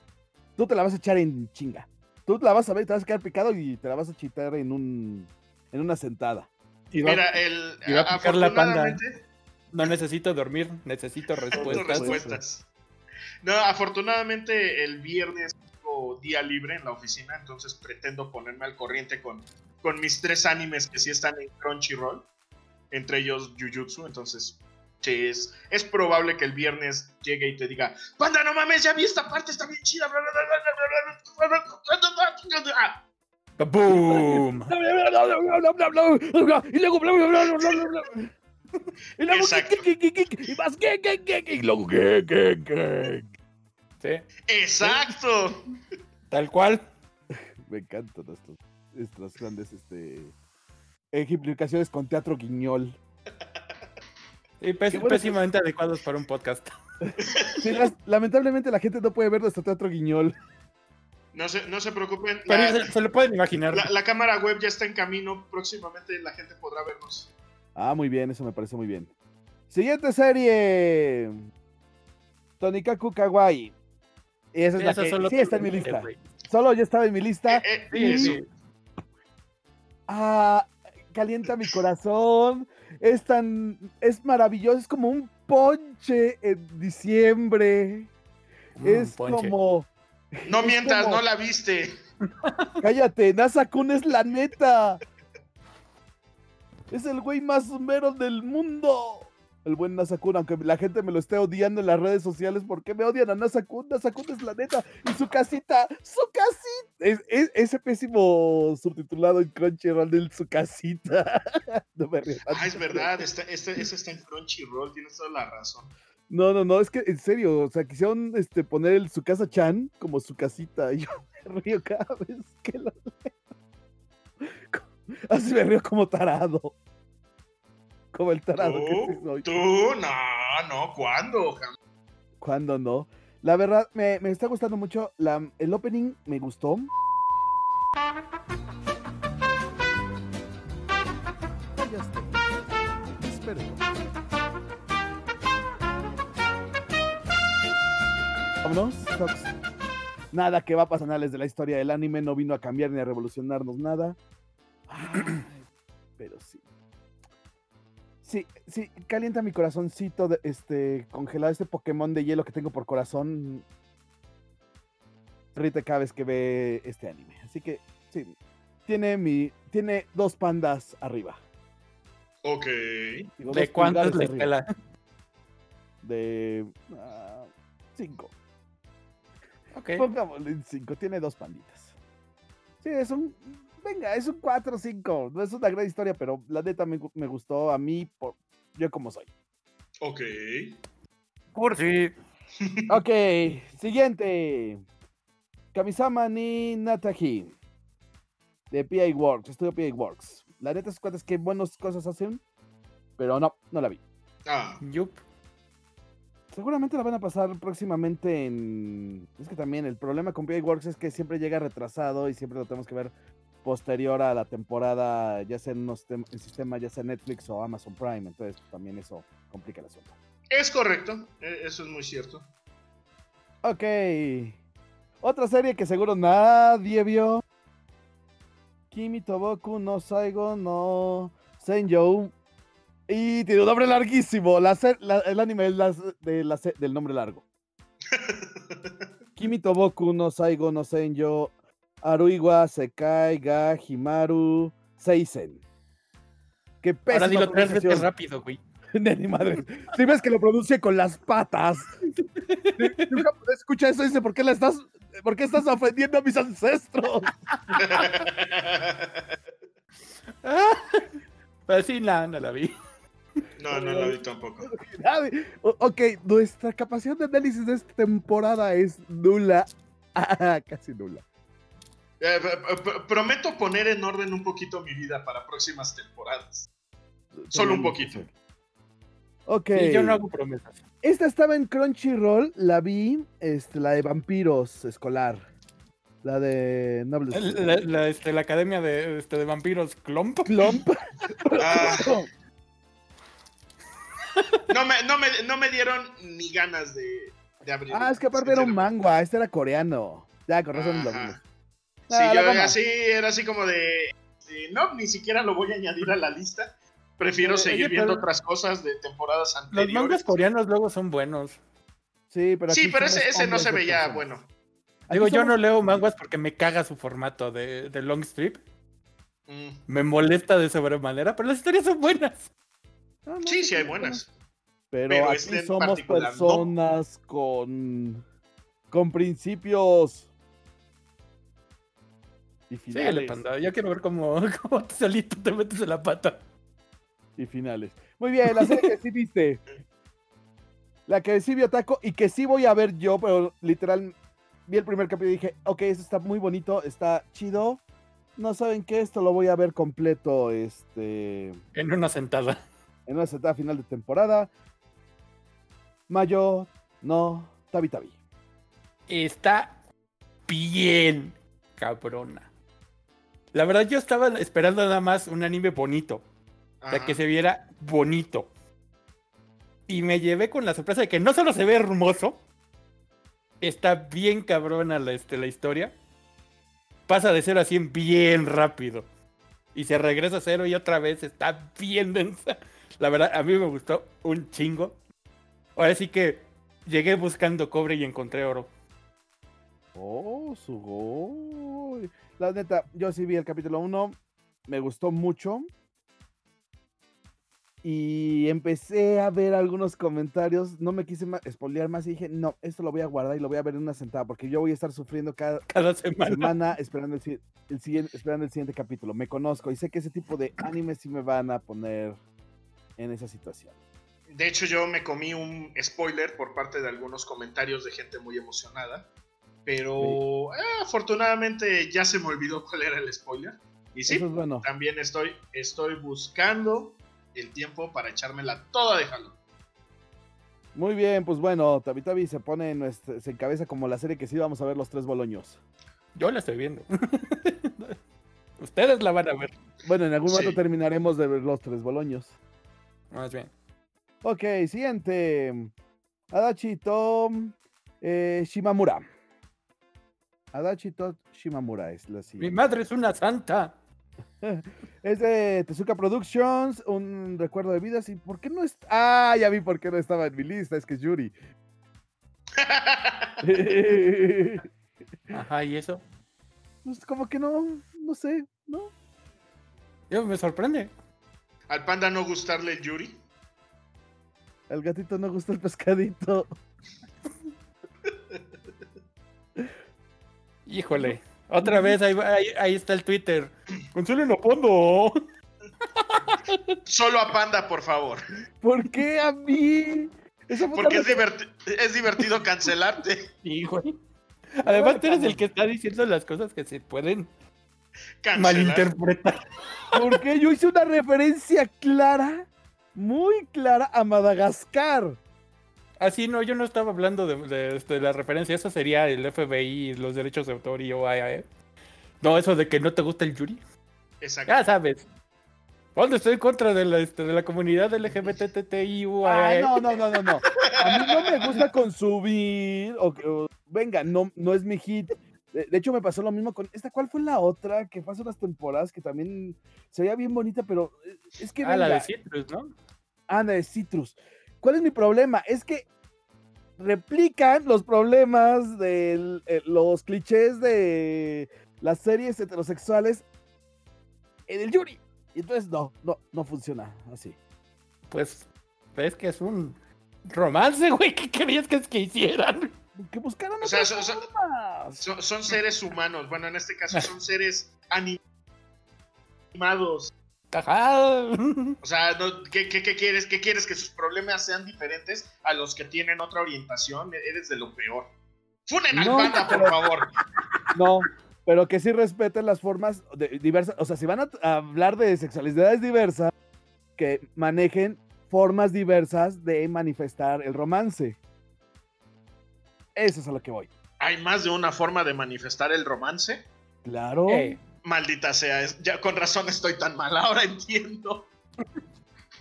[SPEAKER 2] tú te la vas a echar en chinga. Tú la vas a ver, te vas a quedar picado y te la vas a chitar en un. en una sentada.
[SPEAKER 3] Y va-
[SPEAKER 4] Mira, el,
[SPEAKER 3] y va a picar la panda.
[SPEAKER 4] afortunadamente,
[SPEAKER 3] no necesito dormir, necesito respuestas.
[SPEAKER 4] respuestas. No, afortunadamente el viernes tengo día libre en la oficina, entonces pretendo ponerme al corriente con, con mis tres animes que sí están en Crunchyroll, entre ellos Jujutsu, entonces noches. Es probable que el viernes llegue y te diga, panda, no mames, ya vi esta parte, está bien chida.
[SPEAKER 3] ¡Boom!
[SPEAKER 2] y luego y luego y más y luego
[SPEAKER 3] ¿Sí?
[SPEAKER 4] Exacto.
[SPEAKER 3] Tal cual.
[SPEAKER 2] Me encantan estas, grandes este, implicaciones con teatro guiñol.
[SPEAKER 3] Y pés-
[SPEAKER 2] Qué bueno
[SPEAKER 3] pésimamente adecuados para un podcast.
[SPEAKER 2] Sí, las- lamentablemente la gente no puede ver nuestro teatro guiñol.
[SPEAKER 4] No se, no se preocupen,
[SPEAKER 3] Pero
[SPEAKER 4] la,
[SPEAKER 3] se, se lo pueden imaginar.
[SPEAKER 4] la- la cámara web ya está en camino, próximamente la gente podrá vernos.
[SPEAKER 2] Ah, muy bien, eso me parece muy bien. Siguiente serie. Tonikaku Kawaii. Y esa es la
[SPEAKER 3] Eso
[SPEAKER 2] que
[SPEAKER 3] solo
[SPEAKER 2] sí está en mi lista. Solo ya estaba en mi lista.
[SPEAKER 4] Eh, eh, eso.
[SPEAKER 3] sí.
[SPEAKER 2] Ah, calienta mi corazón. Es tan. Es maravilloso. Es como un ponche en diciembre.
[SPEAKER 3] Mm,
[SPEAKER 2] es
[SPEAKER 3] ponche.
[SPEAKER 2] como.
[SPEAKER 4] No
[SPEAKER 2] es
[SPEAKER 4] mientas,
[SPEAKER 2] como-
[SPEAKER 4] no la viste.
[SPEAKER 2] Cállate, Nasakun es la neta. Es el güey más mero del mundo. El buen Nasakun, aunque la gente me lo esté odiando en las redes sociales, ¿por qué me odian a Nasakun? Nasakun es la neta. Y su casita, su casita. Es, es- ese pésimo subtitulado en Crunchyroll de su casita. no me río.
[SPEAKER 4] Ah, es verdad, está, este, ese está en Crunchyroll, tienes toda la razón.
[SPEAKER 2] No, no, no, es que en serio, o sea, quisieron este, poner el su casa Chan como su casita. Y yo me río cada vez que lo leo. Así me río como tarado. Como el tarado que sí soy.
[SPEAKER 4] ¿Tú? No, no, ¿cuándo?
[SPEAKER 2] ¿Cuándo no? La verdad, me, me está gustando mucho. La, el opening me gustó.
[SPEAKER 5] Ya.
[SPEAKER 2] Vámonos. Nada que va a pasar de la historia del anime. No vino a cambiar ni a revolucionarnos nada. Ay, pero sí. Sí, sí, calienta mi corazoncito de, este, congelado, este Pokémon de hielo que tengo por corazón. Rita cada vez que ve este anime. Así que, sí, tiene mi, tiene dos pandas arriba.
[SPEAKER 4] Ok.
[SPEAKER 2] Digo,
[SPEAKER 3] ¿De
[SPEAKER 2] dos
[SPEAKER 3] cuánto es
[SPEAKER 2] pulgares
[SPEAKER 3] la
[SPEAKER 2] arriba.
[SPEAKER 3] escala?
[SPEAKER 2] De ah, cinco.
[SPEAKER 3] Ok.
[SPEAKER 2] Pongámosle en cinco, tiene dos panditas. Sí, es un venga, es un 4 o 5. No es una gran historia, pero la neta me, me gustó a mí, por, yo como soy.
[SPEAKER 4] Ok.
[SPEAKER 3] Por si.
[SPEAKER 2] Ok, siguiente. Kamisama ni Natahi. De PA Works, estudio PA Works. La neta, es cuentas que buenas cosas hacen, pero no, no la vi.
[SPEAKER 4] Ah,
[SPEAKER 3] Yup.
[SPEAKER 2] Seguramente la van a pasar próximamente en. Es que también el problema con PA Works es que siempre llega retrasado y siempre lo tenemos que ver posterior a la temporada, ya sea en, unos tem- en sistema, ya sea Netflix o Amazon Prime. Entonces también eso complica el asunto.
[SPEAKER 4] es correcto. e- Eso es muy cierto.
[SPEAKER 2] Ok. Otra serie que seguro nadie vio. Kimi Toboku no Saigo no Senjou. Y tiene un nombre larguísimo. La la- el anime es de del nombre largo. Kimi Toboku no Saigo no Senjou. Aruiwa Sekai ga Himaru Seisen. Qué
[SPEAKER 3] Ahora
[SPEAKER 2] pésima
[SPEAKER 3] dilo tres veces rápido, güey.
[SPEAKER 2] De ni madre. Si ves que lo pronuncie con las patas. Nunca escucha eso y dice, ¿por qué, la estás, ¿por qué estás ofendiendo a mis ancestros?
[SPEAKER 3] Pero sí, no, no la vi.
[SPEAKER 4] no, no la vi tampoco.
[SPEAKER 2] Ok, nuestra capacidad de análisis de esta temporada es nula. Ah, casi nula.
[SPEAKER 4] Eh, prometo poner en orden un poquito mi vida para próximas temporadas. Solo un poquito.
[SPEAKER 2] Ok.
[SPEAKER 3] Sí, yo no hago promesas.
[SPEAKER 2] Esta estaba en Crunchyroll, la vi, este, la de vampiros escolar. La de Nobles.
[SPEAKER 3] La, la, este, la academia de, este, de vampiros Clomp.
[SPEAKER 2] Clomp.
[SPEAKER 4] Ah, no, me, no, me, no me dieron ni ganas de, de abrir.
[SPEAKER 2] Ah, es que aparte era un manga, este era coreano. Ya, con razón lo
[SPEAKER 4] Sí,
[SPEAKER 2] Ah,
[SPEAKER 4] yo
[SPEAKER 2] goma.
[SPEAKER 4] así, era así como de. de, no, ni siquiera lo voy a añadir a la lista. Prefiero
[SPEAKER 3] Eh,
[SPEAKER 4] seguir
[SPEAKER 3] oye,
[SPEAKER 4] viendo otras cosas de temporadas
[SPEAKER 3] Los
[SPEAKER 4] anteriores.
[SPEAKER 3] mangas coreanos luego son buenos.
[SPEAKER 2] Sí, pero
[SPEAKER 4] sí, pero ese, ese no se veía
[SPEAKER 2] personas.
[SPEAKER 4] bueno.
[SPEAKER 3] Digo, yo no leo mangas porque me caga su formato de, de long strip.
[SPEAKER 4] Mm.
[SPEAKER 3] Me molesta de sobremanera, pero las historias son buenas.
[SPEAKER 2] No, no,
[SPEAKER 4] Sí, sí hay buenas.
[SPEAKER 2] Pero,
[SPEAKER 4] Pero
[SPEAKER 2] aquí
[SPEAKER 4] este
[SPEAKER 2] somos personas con, con principios y finales.
[SPEAKER 3] panda. Yo quiero ver cómo, cómo tú solito te metes en la pata.
[SPEAKER 2] y finales. Muy bien, la serie que sí viste. La que sí vio Taco y que sí voy a ver yo, pero literal vi el primer capítulo y dije, ok, esto está muy bonito, está chido. No saben qué, esto lo voy a ver completo este,
[SPEAKER 3] En una sentada.
[SPEAKER 2] en una sentada final de temporada. Mayo, no, Tabi Tabi.
[SPEAKER 3] Está bien cabrona. La verdad, yo estaba esperando nada más un anime bonito. O sea,
[SPEAKER 4] Ajá.
[SPEAKER 3] que se viera bonito. Y me llevé con la sorpresa de que no solo se ve hermoso, está bien cabrona la, este, la historia. Pasa de 0 a 100 bien rápido. Y se regresa a cero y otra vez está bien densa. La verdad, a mí me gustó un chingo. Ahora sí que llegué buscando cobre y encontré oro.
[SPEAKER 2] Oh, su gol. La neta, yo sí vi el capítulo 1, me gustó mucho. Y empecé a ver algunos comentarios, no me quise ma- espolear más y dije, no, esto lo voy a guardar y lo voy a ver en una sentada porque yo voy a estar sufriendo cada
[SPEAKER 3] Cada semana.
[SPEAKER 2] semana esperando el siguiente, esperando el siguiente capítulo. Me conozco y sé que ese tipo de animes sí me van a poner en esa situación.
[SPEAKER 4] De hecho, yo me comí un spoiler por parte de algunos comentarios de gente muy emocionada. Pero eh, afortunadamente ya se me olvidó cuál era el spoiler. Y sí,
[SPEAKER 2] Eso es bueno.
[SPEAKER 4] también estoy, estoy buscando el tiempo para echármela toda de jalón.
[SPEAKER 2] Muy bien, pues bueno, Tabi Tabi se pone en nuestra- se encabeza como la serie que sí vamos a ver los tres boloños.
[SPEAKER 3] Yo la estoy viendo. Ustedes la van a ver.
[SPEAKER 2] Bueno, en algún momento
[SPEAKER 4] Sí.
[SPEAKER 2] terminaremos de ver los tres boloños.
[SPEAKER 3] Más bien.
[SPEAKER 2] Ok, siguiente. Adachi to eh, Shimamura. Adachi to Shimamura es la
[SPEAKER 3] Mi
[SPEAKER 2] siguiente.
[SPEAKER 3] madre es una santa.
[SPEAKER 2] Es de Tezuka Productions, un recuerdo de vidas. ¿Y por qué no está? Ah, ya vi por qué no estaba en mi lista, es que es Yuri.
[SPEAKER 3] Ajá, ¿y eso?
[SPEAKER 2] pues como que no, no sé, ¿no?
[SPEAKER 3] Yo me sorprende.
[SPEAKER 4] Al panda no gustarle el Yuri.
[SPEAKER 2] Al gatito no gusta el pescadito.
[SPEAKER 3] Híjole. Otra vez, ahí, ahí, ahí está el Twitter. Cancelen a Pando.
[SPEAKER 4] Solo a Panda, por favor.
[SPEAKER 2] ¿Por qué a mí?
[SPEAKER 4] Porque es, diverti- es divertido cancelarte.
[SPEAKER 3] Güey. Además, tú eres el que está diciendo las cosas que se pueden
[SPEAKER 4] Cancelar.
[SPEAKER 3] malinterpretar.
[SPEAKER 2] Porque yo hice una referencia clara, muy clara a Madagascar.
[SPEAKER 3] Así no, yo no estaba hablando de, de, este, la referencia. Eso sería el FBI, los derechos de autor y OAE. No, eso de que no te gusta el Yuri.
[SPEAKER 4] Exacto.
[SPEAKER 3] Ya sabes. ¿Dónde estoy en contra de la, este, de la comunidad LGBTTIU?
[SPEAKER 2] Ay, no, no, no, no, no. A mí no me gusta consumir. O, o- venga, no, no es mi hit. De, de hecho, me pasó lo mismo con esta. ¿Cuál fue la otra? Que hace unas temporadas que también se veía bien bonita, pero eh, es que.
[SPEAKER 3] Ah, la de
[SPEAKER 2] venga,
[SPEAKER 3] Citrus, ¿no?
[SPEAKER 2] Ah, la de Citrus. ¿Cuál es mi problema? Es que replican los problemas de los clichés de las series heterosexuales en el Yuri. Y entonces no, no, no funciona así.
[SPEAKER 3] Pues, ves que es un romance, güey. ¿Qué querías que, que hicieran?
[SPEAKER 2] Que buscaran
[SPEAKER 4] O sea. Son, son seres humanos. Bueno, en este caso son seres animados.
[SPEAKER 3] Ajá.
[SPEAKER 4] O sea, no- ¿qué, qué- qué quieres? ¿Qué quieres? Que sus problemas sean diferentes a los que tienen otra orientación. Eres de lo peor. Funen al
[SPEAKER 2] No,
[SPEAKER 4] panda, por
[SPEAKER 2] pero-
[SPEAKER 4] favor.
[SPEAKER 2] No, pero que sí respeten las formas de- diversas. O sea, si van a, a hablar de sexualidades diversas, que manejen formas diversas de manifestar el romance. Eso es a lo que voy.
[SPEAKER 4] ¿Hay más de una forma de manifestar el romance?
[SPEAKER 2] Claro.
[SPEAKER 3] Eh,
[SPEAKER 4] Maldita sea, es- ya con razón estoy tan mal. Ahora entiendo.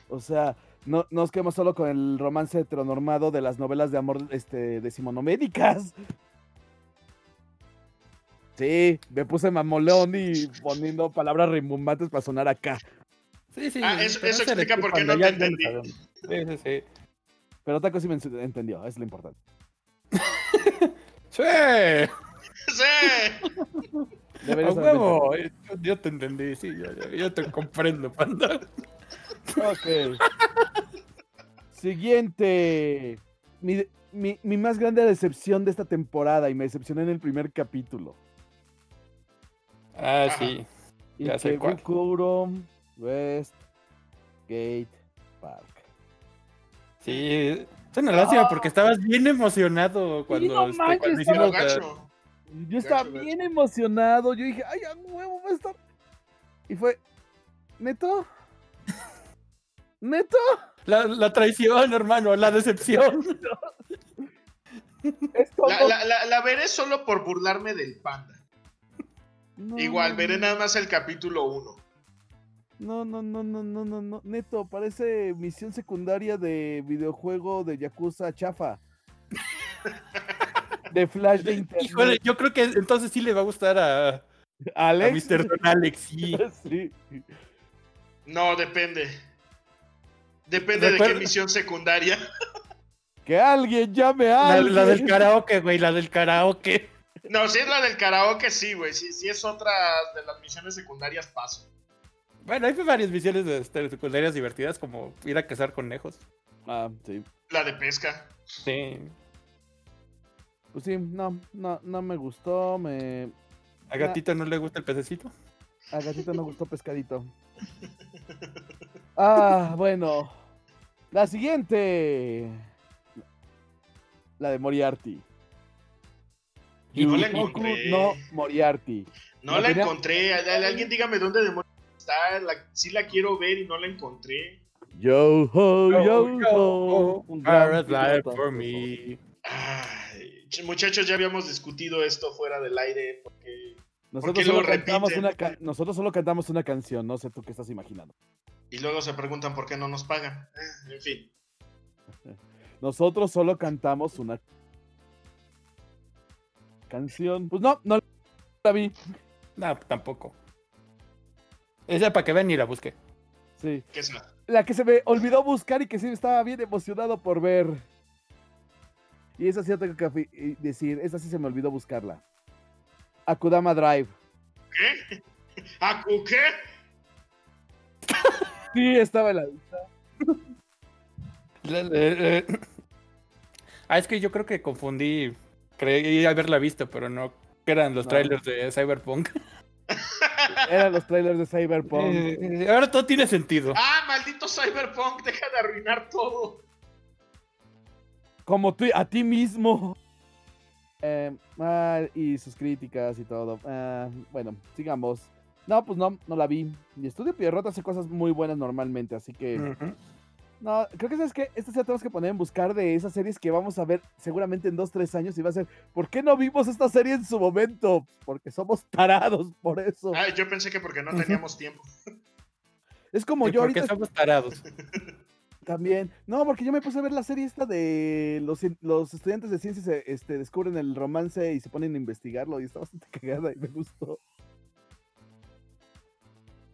[SPEAKER 2] O sea, no nos quedamos solo con el romance heteronormado de las novelas de amor este. Sí, me puse mamolón y poniendo palabras rimbombantes para sonar acá.
[SPEAKER 3] sí, sí.
[SPEAKER 4] Ah, eso- eso explica por qué no te entendí.
[SPEAKER 3] Sí, sí, sí.
[SPEAKER 2] Pero Taco sí me en- entendió, es lo importante.
[SPEAKER 3] Sí,
[SPEAKER 4] Sí.
[SPEAKER 3] A huevo. Yo, yo te entendí, sí, yo, yo- yo te comprendo, panda.
[SPEAKER 2] Ok. Siguiente. Mi, mi- mi más grande decepción de esta temporada y me decepcioné en el primer capítulo.
[SPEAKER 3] Ah, sí. Ya sé cuál.
[SPEAKER 2] West Gate Park.
[SPEAKER 3] Sí, es una lástima porque estabas bien emocionado cuando,
[SPEAKER 2] no
[SPEAKER 3] este,
[SPEAKER 2] manches,
[SPEAKER 3] cuando hicimos.
[SPEAKER 2] Yo estaba bien emocionado. Yo dije, ay, a huevo va a estar. Y fue, ¿neto? ¿Neto?
[SPEAKER 3] la, la traición, hermano, la decepción.
[SPEAKER 2] Es todo.
[SPEAKER 4] La, la- la- la veré solo por burlarme del panda.
[SPEAKER 2] No,
[SPEAKER 4] Igual,
[SPEAKER 2] no,
[SPEAKER 4] veré
[SPEAKER 2] no.
[SPEAKER 4] nada más el capítulo 1.
[SPEAKER 2] No, no, no, no, no, no, no. Neto, parece misión secundaria de videojuego de Yakuza chafa. De Flash de internet.
[SPEAKER 3] Híjole, yo creo que entonces sí le va a gustar a, a
[SPEAKER 2] Alex.
[SPEAKER 3] Mr. Don Alex, sí.
[SPEAKER 2] Sí.
[SPEAKER 4] No, depende. Depende de qué misión secundaria.
[SPEAKER 2] Que alguien llame a
[SPEAKER 3] La,
[SPEAKER 2] alguien.
[SPEAKER 3] la del karaoke, güey, la del karaoke.
[SPEAKER 4] No, si es la del karaoke, sí, güey. Si, si es otra de las misiones secundarias, paso.
[SPEAKER 3] Bueno, hay varias misiones de, este, secundarias divertidas, como ir a cazar conejos.
[SPEAKER 2] Ah, sí.
[SPEAKER 4] La de pesca.
[SPEAKER 3] Sí.
[SPEAKER 2] Pues sí, no, no, no me gustó. Me...
[SPEAKER 3] ¿A Gatito no le gusta el pececito?
[SPEAKER 2] A gatito no gustó pescadito. Ah, bueno. La siguiente. La de Moriarty.
[SPEAKER 4] Y no la encontré.
[SPEAKER 2] No Moriarty.
[SPEAKER 4] No
[SPEAKER 2] La
[SPEAKER 4] encontré. Al- al- Alguien dígame dónde demonios está. La, sí la quiero ver y no la encontré.
[SPEAKER 2] Yo ho, yo,
[SPEAKER 3] Yo,
[SPEAKER 2] ho.
[SPEAKER 3] For me.
[SPEAKER 4] Ay, muchachos, ya habíamos discutido esto fuera del aire. Porque...
[SPEAKER 2] Nosotros
[SPEAKER 4] qué
[SPEAKER 2] solo,
[SPEAKER 4] lo
[SPEAKER 2] cantamos una Nosotros solo cantamos una canción, no sé tú qué estás imaginando.
[SPEAKER 4] Y luego se preguntan por qué no nos pagan. Eh, En fin.
[SPEAKER 2] Nosotros solo cantamos una canción. Pues no, no la vi.
[SPEAKER 3] No, tampoco. Esa para que vean y la busque.
[SPEAKER 2] Sí.
[SPEAKER 4] ¿Qué es la?
[SPEAKER 2] La que se me olvidó buscar y que sí estaba bien emocionado por ver. Y esa sí yo tengo que decir, esa sí se me olvidó buscarla. Akudama Drive.
[SPEAKER 4] ¿Qué? ¿Acu qué?
[SPEAKER 2] Sí, estaba en la lista.
[SPEAKER 3] La- la- la- Ah, es que yo creo que confundí. Creí haberla visto, pero no. Que eran los
[SPEAKER 2] No.
[SPEAKER 3] trailers de Cyberpunk.
[SPEAKER 2] Eran los trailers de Cyberpunk.
[SPEAKER 3] Eh, ahora todo tiene sentido.
[SPEAKER 4] Ah, maldito Cyberpunk, deja de arruinar todo.
[SPEAKER 2] Como tú, a ti mismo. Eh, ah, y sus críticas y todo. Ah, bueno, sigamos. No, pues no, no la vi. Y Estudio Pierrot hace cosas muy buenas normalmente, así que. No, creo que sabes que sí la tenemos que poner en buscar de esas series que vamos a ver seguramente en dos, tres años y va a ser, ¿por qué no vimos esta serie en su momento? Porque somos tarados por eso.
[SPEAKER 4] Ah, yo pensé que porque no teníamos tiempo.
[SPEAKER 2] Es como
[SPEAKER 3] ¿Y
[SPEAKER 2] yo ahorita
[SPEAKER 3] somos tarados?
[SPEAKER 2] También. No, porque yo me puse a ver la serie esta de los, los estudiantes de ciencias eh, este, descubren el romance y se ponen a investigarlo y está bastante cagada y me gustó.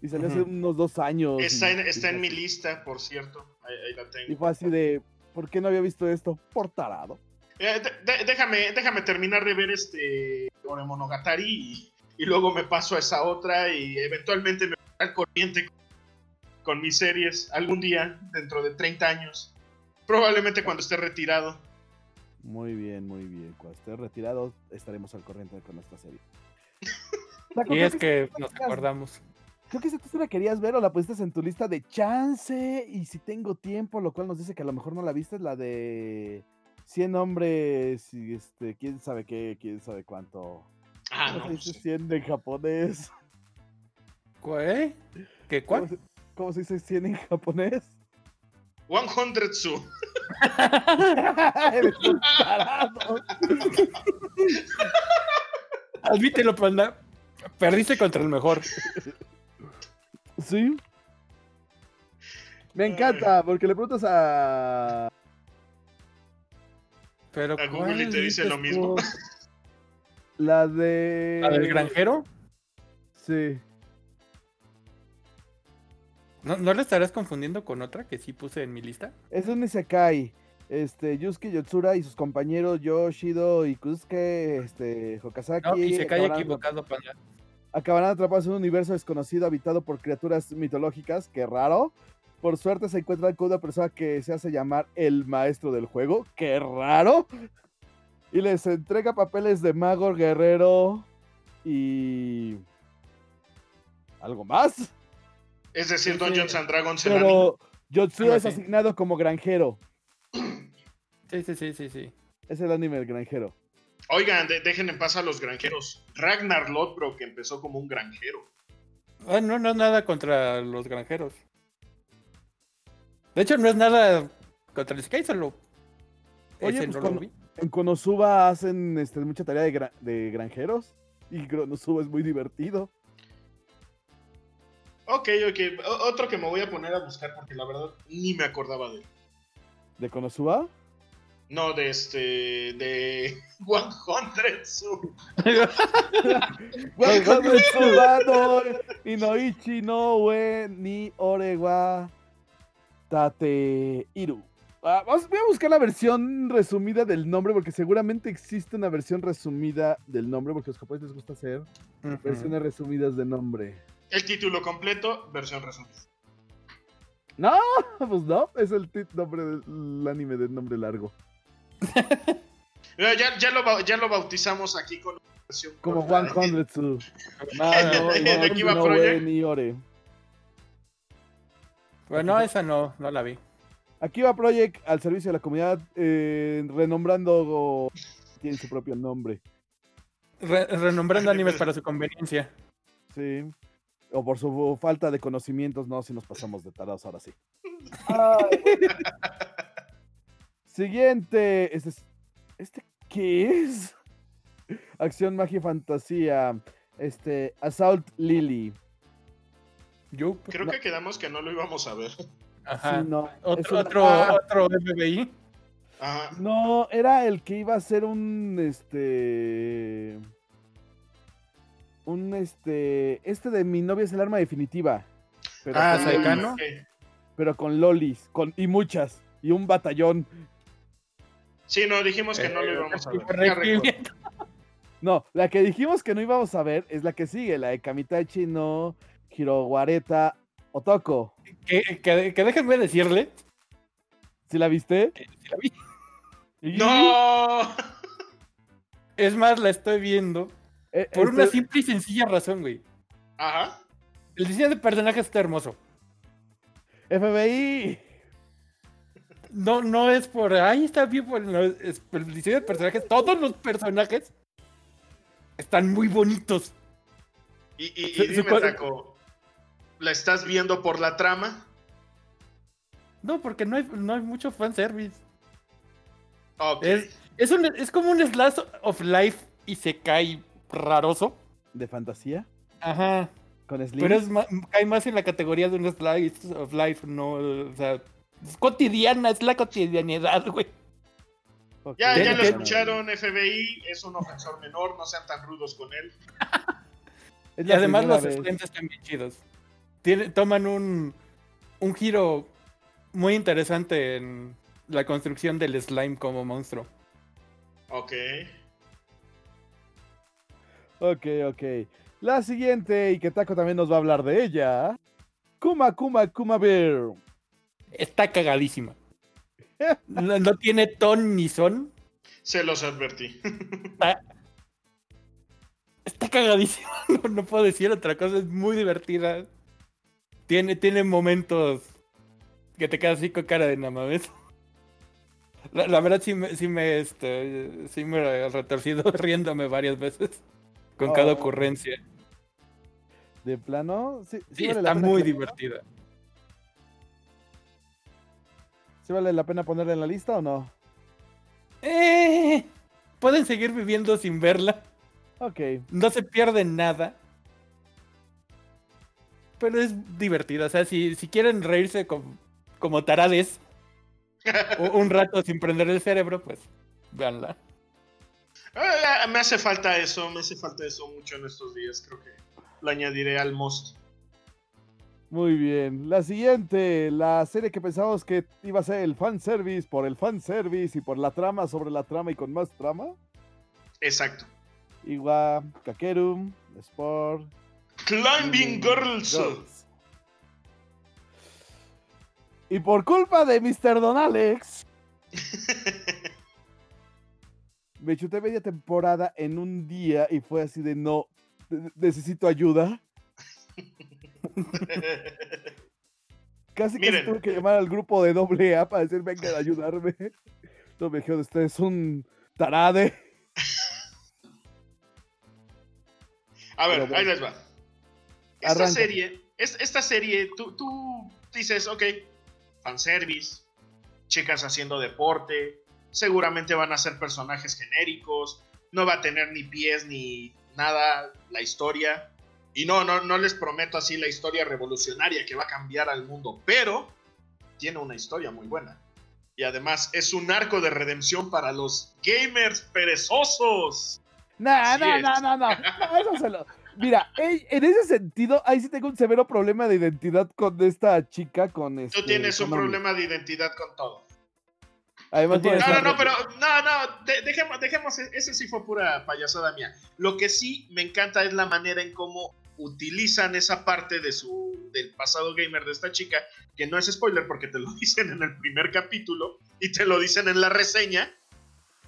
[SPEAKER 2] Y salió hace unos dos años.
[SPEAKER 4] Está
[SPEAKER 2] y-
[SPEAKER 4] en,
[SPEAKER 2] y
[SPEAKER 4] está en mi lista, por cierto. Ahí, ahí la
[SPEAKER 2] Y
[SPEAKER 4] tengo.
[SPEAKER 2] fue así de, ¿por qué no había visto esto? Por tarado.
[SPEAKER 4] Eh, de- de- déjame, déjame terminar de ver este Oremonogatari y, y luego me paso a esa otra y eventualmente me voy al corriente con, con mis series algún día, dentro de 30 años. Probablemente cuando esté retirado.
[SPEAKER 2] Muy bien, muy bien. Cuando esté retirado estaremos al corriente con esta serie.
[SPEAKER 3] Y es que nos acordamos.
[SPEAKER 2] Creo que esa tú la querías ver o la pusiste en tu lista de chance y si tengo tiempo, lo cual nos dice que a lo mejor no la viste, es la de 100 hombres y este, quién sabe qué, quién sabe cuánto.
[SPEAKER 4] Ah,
[SPEAKER 2] ¿Cómo
[SPEAKER 4] no.
[SPEAKER 2] dice
[SPEAKER 4] pues,
[SPEAKER 2] 100 en japonés?
[SPEAKER 3] ¿Qué? ¿Qué
[SPEAKER 2] ¿Cómo
[SPEAKER 3] cuál?
[SPEAKER 2] Cómo se dice 100 en japonés?
[SPEAKER 4] 100 Su.
[SPEAKER 2] Eres un tarado.
[SPEAKER 3] Admítelo, panda. Perdiste contra el mejor.
[SPEAKER 2] Sí. Me encanta, porque le preguntas a.
[SPEAKER 3] Pero
[SPEAKER 4] A Google y
[SPEAKER 3] ¿cuál
[SPEAKER 4] te dice lo mismo.
[SPEAKER 2] La de.
[SPEAKER 3] ¿La del granjero?
[SPEAKER 2] Sí.
[SPEAKER 3] ¿No, ¿No la estarás confundiendo con otra que sí puse en mi lista?
[SPEAKER 2] Es un Isekai. Este, Yusuke Yotsura y sus compañeros Yoshido y Kusuke, este, Hokasaki.
[SPEAKER 3] No, y se cae equivocado, panda.
[SPEAKER 2] Acabarán atrapados en un universo desconocido habitado por criaturas mitológicas, qué raro. Por suerte se encuentran con una persona que se hace llamar el maestro del juego, qué raro. Y les entrega papeles de mago, guerrero y... ¿Algo más?
[SPEAKER 4] Es decir, Dungeons and Dragons en anime.
[SPEAKER 2] Pero Yotsura
[SPEAKER 3] Algo
[SPEAKER 2] es asignado como granjero.
[SPEAKER 3] Sí, sí, sí, sí, sí.
[SPEAKER 2] Es el anime del granjero.
[SPEAKER 4] Oigan, de- dejen en paz a los granjeros. Ragnar Lodbrok que empezó como un granjero.
[SPEAKER 3] Ah, no, no es nada contra los granjeros. De hecho, no es nada contra el Sky, solo.
[SPEAKER 2] Oye,
[SPEAKER 3] ese
[SPEAKER 2] pues
[SPEAKER 3] no lo
[SPEAKER 2] cuando-
[SPEAKER 3] vi.
[SPEAKER 2] En Konosuba hacen este, mucha tarea de, gra- de granjeros. Y Konosuba es muy divertido.
[SPEAKER 4] Ok, ok. O- otro que me voy a poner a buscar porque la verdad ni me acordaba de él.
[SPEAKER 2] ¿De Konosuba?
[SPEAKER 4] No, de este. de 100 Su.
[SPEAKER 2] Konosuba no Inoichi no ue ni ore wa tate iru. Ah, vamos- voy a buscar la versión resumida del nombre porque seguramente existe una versión resumida del nombre porque a los japoneses les gusta hacer versiones resumidas de nombre.
[SPEAKER 4] El título completo, versión resumida.
[SPEAKER 2] No, pues no, es el nombre del anime de nombre largo.
[SPEAKER 4] Ya, ya, lo, ya lo bautizamos aquí con una versión
[SPEAKER 2] Como
[SPEAKER 4] corta.
[SPEAKER 2] 100 Tsu.
[SPEAKER 4] De Kiba
[SPEAKER 2] no
[SPEAKER 4] Project.
[SPEAKER 2] ue ni ore.
[SPEAKER 3] Bueno, esa no, no la vi.
[SPEAKER 2] Aquí va Project al servicio de la comunidad, eh, renombrando. Tiene su propio nombre.
[SPEAKER 3] Re- renombrando animes para su conveniencia.
[SPEAKER 2] Sí. O por su falta de conocimientos, no, si nos pasamos de tarados ahora sí. Siguiente. Este, es- ¿Este qué es? Acción, magia y fantasía. Este, Assault Lily.
[SPEAKER 3] Yo,
[SPEAKER 4] Creo que quedamos que no lo íbamos a ver.
[SPEAKER 3] ajá.
[SPEAKER 2] Sí, no,
[SPEAKER 3] Otro, otro,
[SPEAKER 2] ah,
[SPEAKER 3] otro FBI.
[SPEAKER 4] Ajá.
[SPEAKER 2] No, era el que iba a ser un este. Un este. Este de mi novia es el arma definitiva. Pero,
[SPEAKER 4] Ah,
[SPEAKER 2] con,
[SPEAKER 3] Saekano.
[SPEAKER 2] lolis,
[SPEAKER 3] ¿no?
[SPEAKER 4] ok.
[SPEAKER 2] pero con lolis. Con, y muchas. Y un batallón.
[SPEAKER 4] Sí, no, dijimos que no lo
[SPEAKER 3] Eh,
[SPEAKER 4] íbamos a ver.
[SPEAKER 2] No, la que dijimos que no íbamos a ver es la que sigue, la de Kamitachi no Hirowareta Otoko.
[SPEAKER 3] Que, que, que déjenme decirle.
[SPEAKER 2] ¿Sí la viste?
[SPEAKER 3] que sí la vi.
[SPEAKER 2] Y-
[SPEAKER 4] ¡No!
[SPEAKER 3] Es más, la estoy viendo.
[SPEAKER 2] Eh,
[SPEAKER 3] Por una
[SPEAKER 2] este-
[SPEAKER 3] simple y sencilla razón, güey.
[SPEAKER 4] Ajá.
[SPEAKER 3] El diseño de personaje está hermoso.
[SPEAKER 2] FBI.
[SPEAKER 3] No, no es por. Ahí está bien por, no, es por el diseño de personajes. Todos los personajes están muy bonitos.
[SPEAKER 4] Y, y, y dime, Taco, ¿la estás viendo por la trama?
[SPEAKER 3] No, porque no hay, no hay mucho fanservice.
[SPEAKER 4] Ok.
[SPEAKER 3] Es, es, un, es como un slash of life y se cae raroso.
[SPEAKER 2] De fantasía.
[SPEAKER 3] Ajá.
[SPEAKER 2] Con Slim.
[SPEAKER 3] Pero es cae más en la categoría de un slice of life, no. O sea, es cotidiana, es la cotidianidad, güey.
[SPEAKER 4] Ya, ya lo escucharon, FBI, es un ofensor menor, no sean tan rudos con él.
[SPEAKER 3] Y además los slimes están bien chidos. Tiene- toman un, un giro muy interesante en la construcción del slime como monstruo.
[SPEAKER 4] Ok.
[SPEAKER 2] Ok, ok. La siguiente, y que Taco también nos va a hablar de ella. Kuma Kuma Kuma Bear.
[SPEAKER 3] Está cagadísima. No, no tiene ton ni son.
[SPEAKER 4] Se los advertí.
[SPEAKER 3] Está, está cagadísima. No, no puedo decir otra cosa. Es muy divertida. Tiene, tiene momentos que te quedas así con cara de nada más. La, la verdad sí me, sí me, este, sí me he retorcido riéndome varias veces con cada
[SPEAKER 2] Oh.
[SPEAKER 3] ocurrencia.
[SPEAKER 2] De plano, sí, sí
[SPEAKER 3] Sí,
[SPEAKER 2] vale la
[SPEAKER 3] está muy divertida.
[SPEAKER 2] ¿Sí vale la pena ponerla en la lista o no?
[SPEAKER 3] Eh, pueden seguir viviendo sin verla.
[SPEAKER 2] Ok.
[SPEAKER 3] No se pierde nada. Pero es divertida. O sea, si, si quieren reírse com- como tarades un rato sin prender el cerebro, pues véanla.
[SPEAKER 4] Eh, me hace falta eso, me hace falta eso mucho en estos días. Creo que lo añadiré al most.
[SPEAKER 2] Muy bien. La siguiente, la serie que pensábamos que iba a ser el fanservice por el fanservice y por la trama sobre la trama y con más trama.
[SPEAKER 4] Exacto.
[SPEAKER 2] Iwa, Kakeru, Sport.
[SPEAKER 4] Climbing Girls.
[SPEAKER 2] Girls. Y por culpa de Mr. Don Alex, me chuté media temporada en un día y fue así de no, ne- necesito ayuda. Casi casi
[SPEAKER 4] Miren.
[SPEAKER 2] tuve que llamar al grupo de doble A para decir vengan a ayudarme. No me dijeron, usted es un tarade.
[SPEAKER 4] A ver,
[SPEAKER 2] bueno.
[SPEAKER 4] ahí les va. Esta
[SPEAKER 2] Arranca.
[SPEAKER 4] serie, es- esta serie, tú, tú dices, ok, fanservice, chicas haciendo deporte, seguramente van a ser personajes genéricos, no va a tener ni pies ni nada la historia. Y no, no, no les prometo así la historia revolucionaria que va a cambiar al mundo, pero tiene una historia muy buena. Y además es un arco de redención para los gamers perezosos.
[SPEAKER 2] No, no, no, no, no, eso se lo- Mira, en ese sentido, ahí sí tengo un severo problema de identidad con esta chica, con este.
[SPEAKER 4] Tú tienes un problema de identidad con todo.
[SPEAKER 2] Además,
[SPEAKER 4] No, no, no, pero no, no, de- dejemos, dejemos, ese sí fue pura payasada mía. Lo que sí me encanta es la manera en cómo utilizan esa parte de su del pasado gamer de esta chica, que no es spoiler porque te lo dicen en el primer capítulo y te lo dicen en la reseña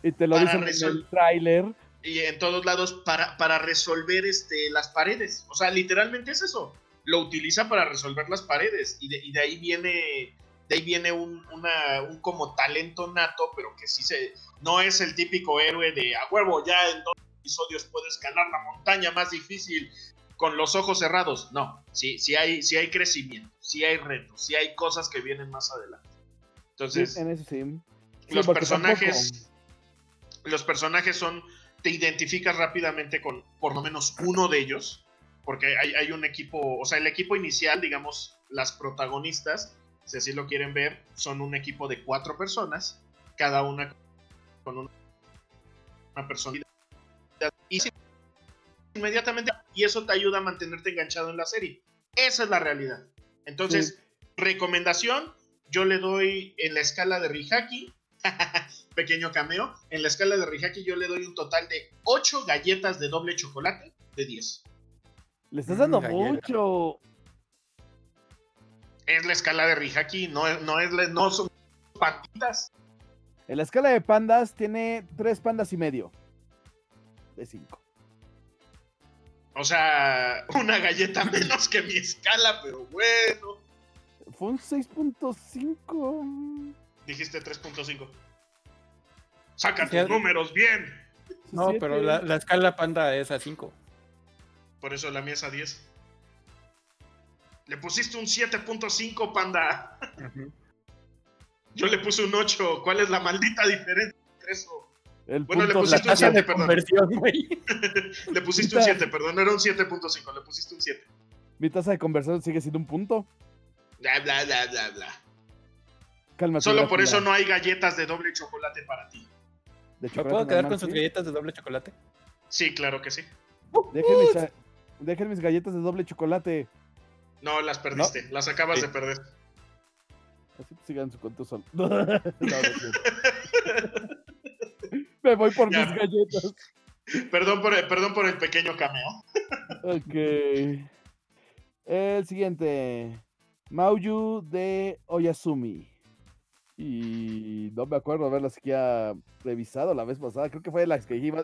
[SPEAKER 2] Y te lo dicen en el tráiler.
[SPEAKER 4] y en todos lados para, para resolver este, las paredes. O sea, literalmente es eso. Lo utiliza para resolver las paredes y de, y de ahí viene de ahí viene un, una- un como talento nato, pero que sí se no es el típico héroe de a huevo ya en dos episodios puedo escalar la montaña más difícil con los ojos cerrados. No, sí, sí hay, sí hay crecimiento, sí hay retos, sí hay cosas que vienen más adelante.
[SPEAKER 2] Sí,
[SPEAKER 4] Entonces,
[SPEAKER 2] en eso sí. Sí,
[SPEAKER 4] los personajes los personajes son te identificas rápidamente con por lo menos uno de ellos porque hay, hay un equipo o sea el equipo inicial digamos las protagonistas si así lo quieren ver son un equipo de cuatro personas cada una con una, una personalidad y inmediatamente y eso te ayuda a mantenerte enganchado en la serie esa es la realidad entonces recomendación yo le doy en la escala de Rihaki pequeño cameo. En la escala de Rihaki yo le doy un total de 8 galletas de doble chocolate de 10.
[SPEAKER 2] Le estás dando
[SPEAKER 3] Mm, galleta.
[SPEAKER 2] mucho.
[SPEAKER 4] Es la escala de Rihaki, no, es- no, es, la- no son panditas.
[SPEAKER 2] En la escala de pandas tiene tres pandas y medio. De cinco.
[SPEAKER 4] O sea, una galleta menos que mi escala, pero bueno.
[SPEAKER 2] Fue un 6.5.
[SPEAKER 4] Dijiste 3.5. Saca tus números bien.
[SPEAKER 3] No, pero la, la escala panda es a 5.
[SPEAKER 4] Por eso la mía es a 10. Le pusiste un 7.5, panda. Yo le puse un 8. ¿Cuál es la maldita diferencia entre eso?
[SPEAKER 2] El
[SPEAKER 4] Bueno, le
[SPEAKER 2] punto
[SPEAKER 4] pusiste un
[SPEAKER 3] tasa de
[SPEAKER 4] 7, perdón. Le pusiste un 7, perdón, era un 7.5. Le pusiste un 7.
[SPEAKER 2] Mi tasa de conversión sigue siendo un punto.
[SPEAKER 4] Bla, bla, bla, bla, bla.
[SPEAKER 2] Cálmate.
[SPEAKER 4] Solo por eso no hay galletas de doble chocolate para ti.
[SPEAKER 2] De
[SPEAKER 3] ¿Me puedo quedar
[SPEAKER 2] normal,
[SPEAKER 3] con sus
[SPEAKER 2] ¿sí?
[SPEAKER 3] galletas de doble chocolate?
[SPEAKER 4] Sí, claro que sí.
[SPEAKER 2] Dejen mis, dejen mis galletas de doble chocolate.
[SPEAKER 4] No, las perdiste. Las acabas
[SPEAKER 3] Sí.
[SPEAKER 4] de perder.
[SPEAKER 2] Así que sigan su cuento solo. No, no. Me voy por
[SPEAKER 4] Ya.
[SPEAKER 2] mis galletas.
[SPEAKER 4] Perdón por, el- perdón por el pequeño cameo.
[SPEAKER 2] Ok. El siguiente. Mauyu de Oyasumi. Y no me acuerdo haberla siquiera revisado la vez pasada. Creo que fue de las que
[SPEAKER 4] tiene-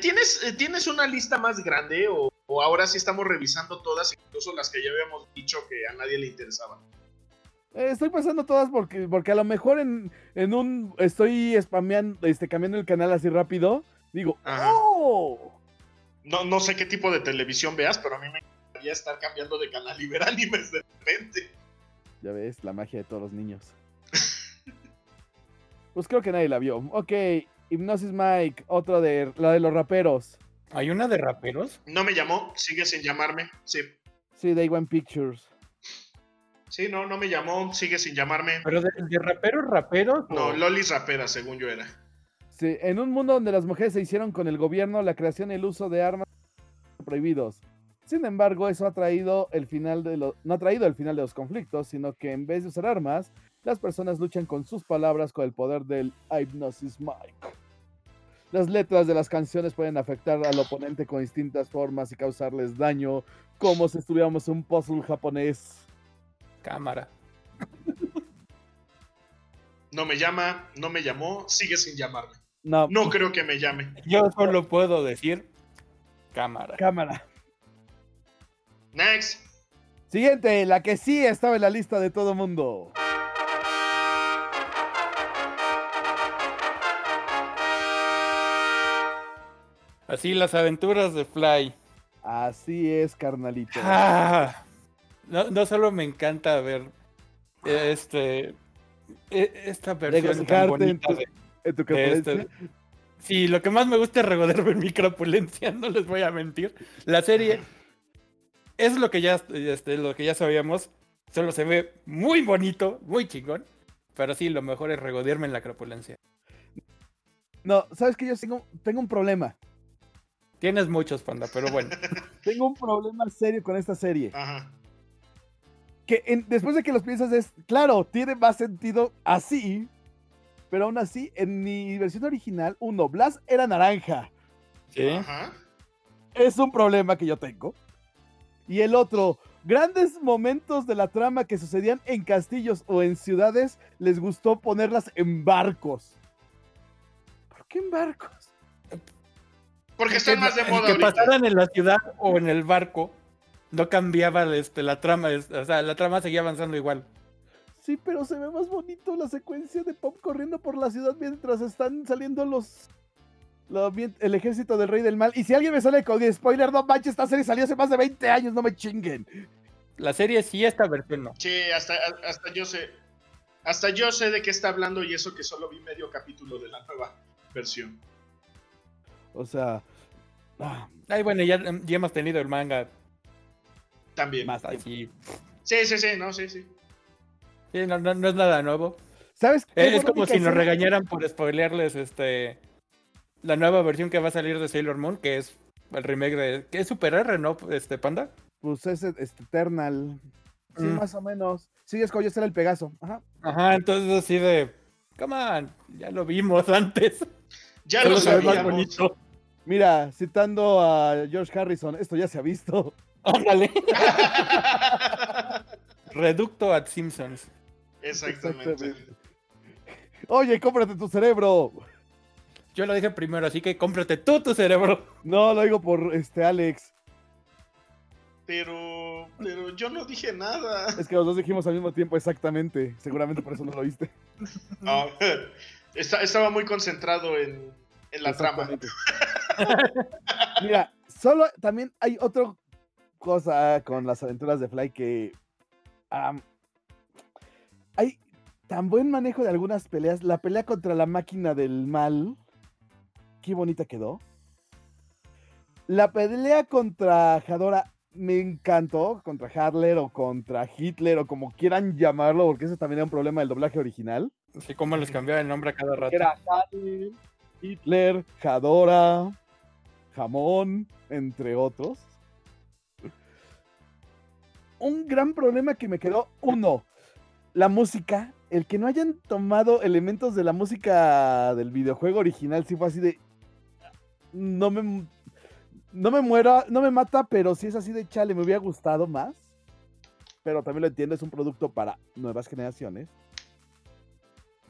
[SPEAKER 4] ¿Tienes, ¿Tienes una lista más grande o, o ahora sí estamos revisando todas, incluso las que ya habíamos dicho que a nadie le interesaban?
[SPEAKER 2] Eh, estoy pasando todas porque, porque a lo mejor en, en un. Estoy spameando, este, cambiando el canal así rápido. Digo,
[SPEAKER 4] Ajá.
[SPEAKER 2] ¡Oh!
[SPEAKER 4] No, no sé qué tipo de televisión veas, pero a mí me encantaría estar cambiando de canal y ver animes de repente.
[SPEAKER 2] Ya ves, la magia de todos los niños. pues creo que nadie la vio. Ok, Hipnosis Mike, otro de la de los raperos.
[SPEAKER 3] ¿Hay una de raperos?
[SPEAKER 4] No me llamó, sigue sin llamarme. Sí,
[SPEAKER 2] Sí, Day One Pictures.
[SPEAKER 4] sí, no, no me llamó, sigue sin llamarme.
[SPEAKER 3] ¿Pero de, de raperos, raperos?
[SPEAKER 4] No,
[SPEAKER 3] o-
[SPEAKER 4] Lolis rapera, según yo era.
[SPEAKER 2] Sí, en un mundo donde las mujeres se hicieron con el gobierno, la creación y el uso de armas prohibidos. Sin embargo, eso ha traído el final de lo- no ha traído el final de los conflictos, sino que en vez de usar armas, las personas luchan con sus palabras con el poder del Hypnosis Mike. Las letras de las canciones pueden afectar al oponente con distintas formas y causarles daño, como si estuviéramos en un puzzle japonés.
[SPEAKER 3] Cámara.
[SPEAKER 4] No me llama, no me llamó, sigue sin llamarme.
[SPEAKER 2] No,
[SPEAKER 4] No creo que me llame.
[SPEAKER 3] Yo solo puedo decir cámara.
[SPEAKER 2] cámara.
[SPEAKER 4] Next.
[SPEAKER 2] Siguiente, la que sí estaba en la lista de todo mundo.
[SPEAKER 3] Así las aventuras de Fly.
[SPEAKER 2] Así es, carnalito.
[SPEAKER 3] Ah, no, no solo me encanta ver eh, este eh, esta versión tan
[SPEAKER 2] en
[SPEAKER 3] bonita
[SPEAKER 2] tu-
[SPEAKER 3] de,
[SPEAKER 2] En tu
[SPEAKER 3] de este-. Sí, lo que más me gusta es regodearme en mi crapulencia, no les voy a mentir. La serie es lo que ya este, lo que ya sabíamos, solo se ve muy bonito, muy chingón, pero sí, lo mejor es regodearme en la crapulencia.
[SPEAKER 2] No, sabes que yo tengo, tengo un problema.
[SPEAKER 3] Tienes muchos, panda, pero bueno.
[SPEAKER 2] Tengo un problema serio con esta serie.
[SPEAKER 4] Ajá.
[SPEAKER 2] Que en- después de que los piensas es, claro, tiene más sentido así, pero aún así, en mi versión original, uno, Blas era naranja.
[SPEAKER 3] ¿Sí?
[SPEAKER 4] Ajá.
[SPEAKER 2] Es un problema que yo tengo. Y el otro, grandes momentos de la trama que sucedían en castillos o en ciudades, les gustó ponerlas en barcos. ¿Por qué en barcos?
[SPEAKER 4] Porque están más de moda
[SPEAKER 3] que
[SPEAKER 4] ahorita.
[SPEAKER 3] pasaran en la ciudad o en el barco no cambiaba este, la trama, o sea, la trama seguía avanzando igual.
[SPEAKER 2] Sí, pero se ve más bonito la secuencia de Pop corriendo por la ciudad mientras están saliendo los. el ejército del rey del mal. Y si alguien me sale con spoiler, no manches, esta serie salió hace más de 20 años, no me chinguen.
[SPEAKER 3] La serie sí, esta versión no.
[SPEAKER 4] Sí, hasta, hasta yo sé. Hasta yo sé de qué está hablando y eso que solo vi medio capítulo de la nueva versión.
[SPEAKER 2] O sea. ah,
[SPEAKER 3] Ay, bueno, ya, ya hemos tenido el manga
[SPEAKER 4] También.
[SPEAKER 2] Más
[SPEAKER 3] así.
[SPEAKER 4] Sí, sí, sí, no, sí, sí.
[SPEAKER 3] Sí, no, no- no es nada nuevo.
[SPEAKER 2] ¿Sabes qué?
[SPEAKER 3] Eh, es como si nos regañaran por spoilearles este la nueva versión que va a salir de Sailor Moon, que es el remake de. que es Super R, ¿no? Este panda.
[SPEAKER 2] Pues es este, Eternal. Sí,
[SPEAKER 3] Mm.
[SPEAKER 2] más o menos. Sí, es como yo ser el Pegaso. Ajá.
[SPEAKER 3] Ajá, entonces así de. Come on, ya lo vimos antes.
[SPEAKER 4] Ya lo sabíamos.
[SPEAKER 3] bonito.
[SPEAKER 2] Mira, citando a George Harrison, esto ya se ha visto.
[SPEAKER 3] Ándale. Reducto ad Simpsons.
[SPEAKER 4] Exactamente.
[SPEAKER 2] Exactamente. Oye, cómprate tu cerebro.
[SPEAKER 3] Yo lo dije primero, así que cómprate tú tu cerebro.
[SPEAKER 2] No, lo digo por este Alex.
[SPEAKER 4] Pero, pero yo no dije nada.
[SPEAKER 2] Es que los dos dijimos al mismo tiempo exactamente. Seguramente por eso no lo viste.
[SPEAKER 4] Ah, esta- estaba muy concentrado en, en la trama.
[SPEAKER 2] Mira, solo también hay otra cosa con las aventuras de Fly que hay tan buen manejo de algunas peleas. La pelea contra la máquina del mal, qué bonita quedó. La pelea contra Hadora me encantó, contra Hadler o contra Hitler o como quieran llamarlo, porque eso también era un problema del doblaje original.
[SPEAKER 3] Así como les cambiaba el nombre a cada rato.
[SPEAKER 2] Era Hadler, Hitler, Hadora, Jamón, entre otros. Un gran problema que me quedó, uno, la música. El que no hayan tomado elementos de la música del videojuego original, sí fue así de. No me. No me muera, no me mata, pero sí es así de chale, me hubiera gustado más. Pero también lo entiendo, es un producto para nuevas generaciones.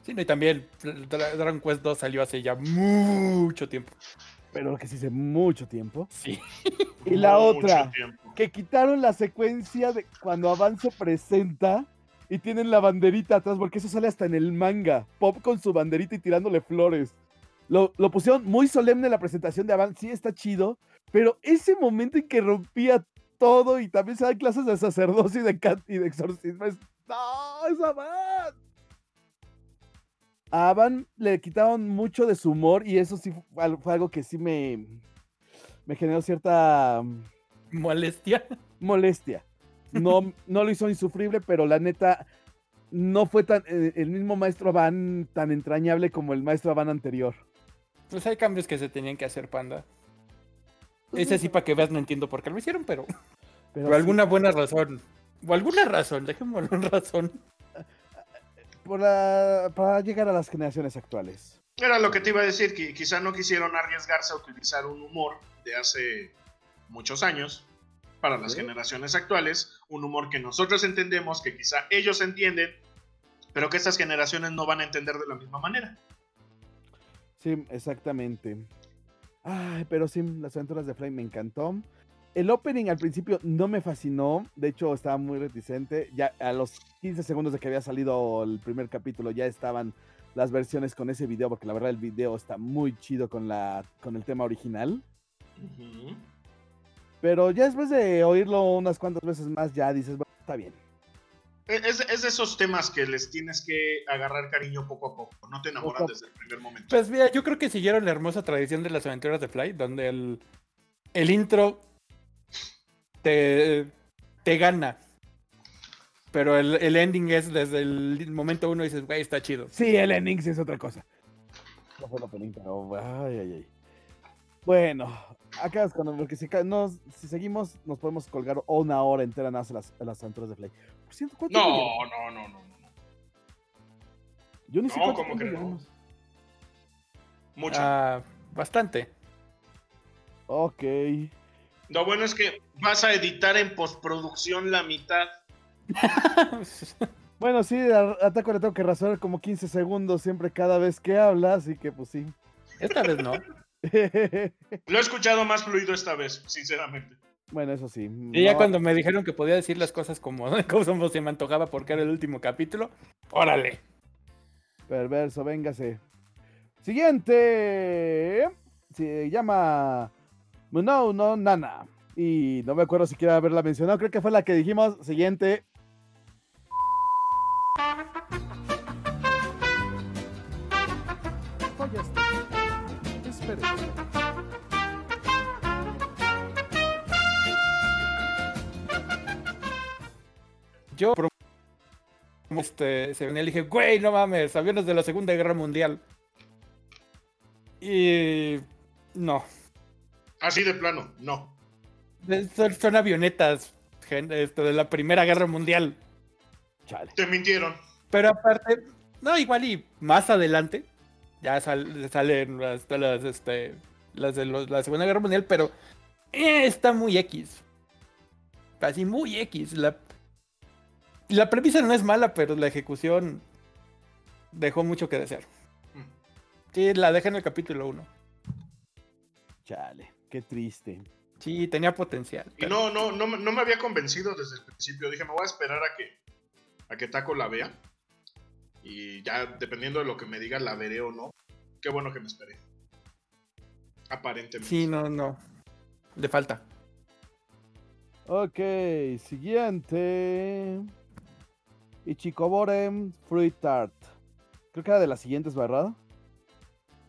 [SPEAKER 3] Sí, no, y también Dra- Dragon Quest 2 salió hace ya mucho tiempo.
[SPEAKER 2] Pero que sí hace mucho tiempo.
[SPEAKER 3] Sí.
[SPEAKER 2] Y la
[SPEAKER 4] Mucho
[SPEAKER 2] otra,
[SPEAKER 4] tiempo.
[SPEAKER 2] que quitaron la secuencia de cuando Avan se presenta y tienen la banderita atrás, porque eso sale hasta en el manga. Pop con su banderita y tirándole flores. Lo, lo pusieron muy solemne en la presentación de Avan, sí está chido, pero ese momento en que rompía todo y también se dan clases de sacerdocio y de, y de exorcismo, es, ¡no! ¡Es Avan! A Avan le quitaron mucho de su humor y eso sí fue al- fue algo que sí me, me generó cierta
[SPEAKER 3] Molestia.
[SPEAKER 2] molestia. No, no lo hizo insufrible, pero la neta no fue tan eh, el mismo maestro Van tan entrañable como el maestro Van anterior.
[SPEAKER 3] Pues hay cambios que se tenían que hacer, panda. Ese sí, para que veas, no entiendo por qué lo hicieron, pero
[SPEAKER 2] Pero
[SPEAKER 3] por
[SPEAKER 2] sí,
[SPEAKER 3] alguna buena razón. O alguna razón, dejémoslo en razón.
[SPEAKER 2] Por la- para llegar a las generaciones actuales.
[SPEAKER 4] Era lo que te iba a decir, que quizá no quisieron arriesgarse a utilizar un humor de hace muchos años para las
[SPEAKER 2] Sí.
[SPEAKER 4] generaciones actuales, un humor que nosotros entendemos, que quizá ellos entienden, pero que estas generaciones no van a entender de la misma manera.
[SPEAKER 2] Sí, exactamente. Ay, pero sí, las aventuras de Flame me encantó. El opening al principio no me fascinó, de hecho estaba muy reticente. Ya a los 15 segundos de que había salido el primer capítulo ya estaban las versiones con ese video, porque la verdad el video está muy chido con, la, con el tema original. Pero ya después de oírlo unas cuantas veces más, ya dices, bueno, está bien.
[SPEAKER 4] Es, es de esos temas que les tienes que agarrar cariño poco a poco, no te
[SPEAKER 2] a-
[SPEAKER 4] desde el primer momento.
[SPEAKER 3] Pues mira, yo creo que siguieron la hermosa tradición de las aventuras de Fly, donde el, el intro te, te gana. Pero el, el ending es desde el momento uno y dices, güey, está chido.
[SPEAKER 2] Sí, el ending sí es otra cosa. No fue ay, ay, ay. Bueno, acabas con porque si, nos- si seguimos nos podemos colgar una hora entera nada más a las, a las aventuras de Play. Por cierto, ¿cuánto
[SPEAKER 4] No, no, no, no, no.
[SPEAKER 2] Yo ni
[SPEAKER 4] no, ¿cómo que no? Mucho.
[SPEAKER 3] Ah, bastante.
[SPEAKER 2] Ok.
[SPEAKER 4] Lo bueno es que vas a editar en postproducción la mitad.
[SPEAKER 2] Bueno, sí, a, a Taco le tengo que razonar como 15 segundos siempre cada vez que habla, así que pues sí.
[SPEAKER 3] Esta vez no.
[SPEAKER 4] Lo he escuchado más fluido esta vez, sinceramente.
[SPEAKER 2] bueno, eso sí.
[SPEAKER 3] Y ya
[SPEAKER 2] no-
[SPEAKER 3] cuando me dijeron que podía decir las cosas como, como se me antojaba porque era el último capítulo, órale.
[SPEAKER 2] Perverso, véngase. Siguiente. Se llama No, no, Nana. Y no me acuerdo si quiera haberla mencionado. Creo que fue la que dijimos. Siguiente.
[SPEAKER 3] Yo este, se venía y le dije, güey, no mames, aviones de la Segunda Guerra Mundial. Y no,
[SPEAKER 4] Así de plano, no.
[SPEAKER 3] son, son avionetas este, de la Primera Guerra Mundial.
[SPEAKER 2] Chale.
[SPEAKER 4] Te mintieron.
[SPEAKER 3] Pero aparte, no, igual y más adelante, ya sal- salen las, las, este, las de los- la Segunda Guerra Mundial, pero eh, está muy X. Así muy X. La, la premisa no es mala, pero la ejecución dejó mucho que desear. Sí, la dejé en el capítulo 1.
[SPEAKER 2] Chale, qué triste.
[SPEAKER 3] Sí, tenía potencial.
[SPEAKER 4] Y no, no, no, me- no me había convencido desde el principio. Dije, me voy a esperar a que, a que Taco la vea. Y ya, dependiendo de lo que me diga, la veré o no. Qué bueno que me esperé. Aparentemente.
[SPEAKER 3] Sí, no, no. Le falta.
[SPEAKER 2] Ok, siguiente. Ichikobore Fruit Tart. Creo que era de las siguientes, ¿verdad?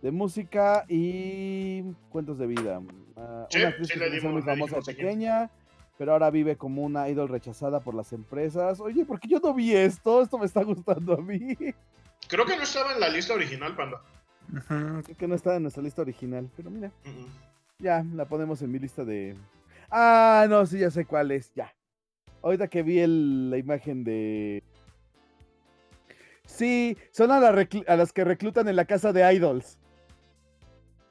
[SPEAKER 2] De música y cuentos de vida. Ah,
[SPEAKER 4] Sí,
[SPEAKER 2] una actriz
[SPEAKER 4] sí
[SPEAKER 2] que muy famosa de pequeña, pero ahora vive como una idol rechazada por las empresas. Oye, ¿por qué yo no vi esto? Esto me está gustando a mí.
[SPEAKER 4] Creo que no estaba en la lista original, Panda.
[SPEAKER 2] Creo que no está en nuestra lista original, pero mira. Ya, la ponemos en mi lista de. Ah, no, sí, ya sé cuál es. Ya. Ahorita que vi el- la imagen de. Sí, son a, la reclu- a las que reclutan en la casa de idols.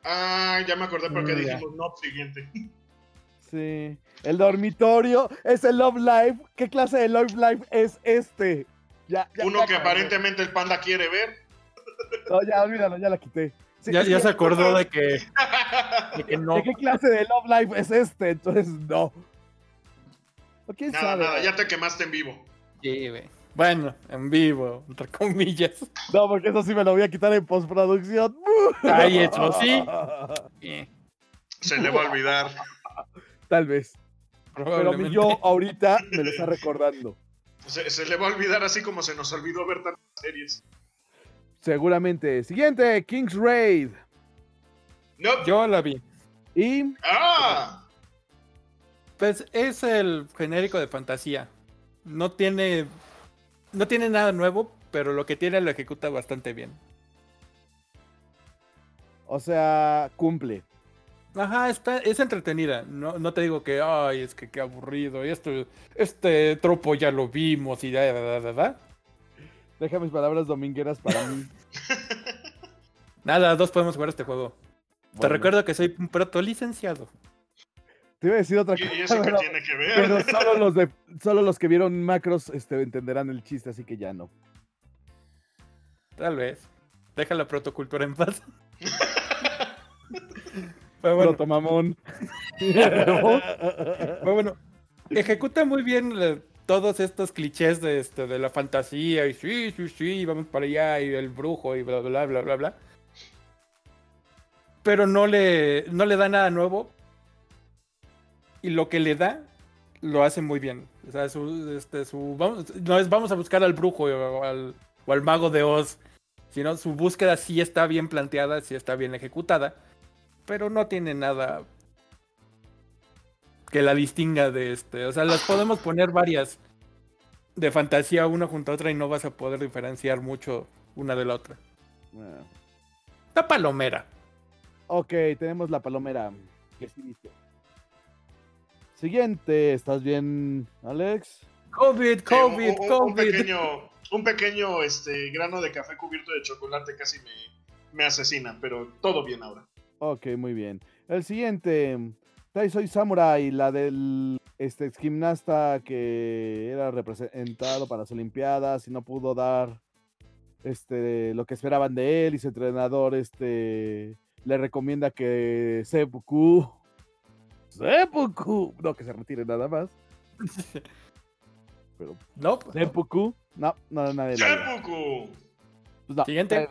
[SPEAKER 4] Ah, ya me acordé por qué
[SPEAKER 3] ya.
[SPEAKER 4] dijimos no, siguiente.
[SPEAKER 2] Sí. El dormitorio es el Love Life. ¿Qué clase de Love Life es este? Ya, ya,
[SPEAKER 4] Uno
[SPEAKER 2] ya
[SPEAKER 4] que
[SPEAKER 2] acabé.
[SPEAKER 4] aparentemente el Panda quiere ver.
[SPEAKER 2] No, ya, olvídalo, ya la quité. Sí,
[SPEAKER 3] Ya,
[SPEAKER 2] es
[SPEAKER 3] ya
[SPEAKER 2] que-
[SPEAKER 3] se acordó de que, de que no.
[SPEAKER 2] ¿De qué clase de Love Life es este? Entonces, no. ¿O quién
[SPEAKER 4] Nada,
[SPEAKER 2] sabe?
[SPEAKER 4] nada, ya te quemaste en vivo.
[SPEAKER 3] Sí, güey. Bueno, en vivo, entre comillas.
[SPEAKER 2] No, porque eso sí me lo voy a quitar en postproducción.
[SPEAKER 3] Ay, eso sí. Sí,
[SPEAKER 4] Se le va a olvidar.
[SPEAKER 2] Tal vez. Pero mi yo ahorita me lo está recordando.
[SPEAKER 4] Se, se le va a olvidar así como se nos olvidó ver tantas series.
[SPEAKER 2] Seguramente. Siguiente, King's Raid.
[SPEAKER 4] No.
[SPEAKER 3] Yo la vi.
[SPEAKER 2] Y
[SPEAKER 4] ¡Ah!
[SPEAKER 3] Pues es el genérico de fantasía. No tiene. No tiene nada nuevo, pero lo que tiene lo ejecuta bastante bien.
[SPEAKER 2] O sea, cumple.
[SPEAKER 3] Ajá, está, es entretenida. No, no te digo que, ay, es que qué aburrido. y Esto, este tropo ya lo vimos y da, da, da, da, da.
[SPEAKER 2] Deja mis palabras domingueras para mí.
[SPEAKER 3] Nada, dos podemos jugar este juego. Te recuerdo que soy un proto licenciado.
[SPEAKER 2] Te iba a decir otra
[SPEAKER 4] ¿Y,
[SPEAKER 2] cosa.
[SPEAKER 4] y eso qué
[SPEAKER 2] pero,
[SPEAKER 4] tiene que ver?
[SPEAKER 2] pero solo los de solo los que vieron macros este, entenderán el chiste, así que ya no.
[SPEAKER 3] Tal vez. Deja la protocultura en paz. Pero bueno,
[SPEAKER 2] Proto mamón.
[SPEAKER 3] pero bueno, ejecuta muy bien todos estos clichés de, este, de la fantasía y sí, sí, sí, vamos para allá y el brujo y bla, bla, bla, bla, bla. Pero no le, no le da nada nuevo. Y lo que le da, lo hace muy bien. O sea, su, este, su, vamos, no es vamos a buscar al brujo o al, o al mago de Oz. Sino su búsqueda sí está bien planteada, sí está bien ejecutada. Pero no tiene nada que la distinga de este. O sea, las podemos poner varias de fantasía una junto a otra y no vas a poder diferenciar mucho una de la otra.
[SPEAKER 2] Ah.
[SPEAKER 3] La palomera.
[SPEAKER 2] Ok, tenemos la palomera. Que sí viste. Siguiente, ¿estás bien, Alex?
[SPEAKER 3] COVID,
[SPEAKER 4] Sí,
[SPEAKER 3] COVID,
[SPEAKER 4] un,
[SPEAKER 3] COVID.
[SPEAKER 4] pequeño, un pequeño este, grano de café cubierto de chocolate casi me, me asesina, pero todo bien ahora.
[SPEAKER 2] Ok, muy bien. El siguiente, Tai Soy Samurai, la del este ex gimnasta que era representado para las Olimpiadas y no pudo dar este lo que esperaban de él y su entrenador este le recomienda que seppuku seppuku no que se retire nada más pero
[SPEAKER 3] No,
[SPEAKER 2] seppuku no no nadie.
[SPEAKER 4] ¡Seppuku!
[SPEAKER 2] Pues no.
[SPEAKER 3] Siguiente.
[SPEAKER 2] Eh,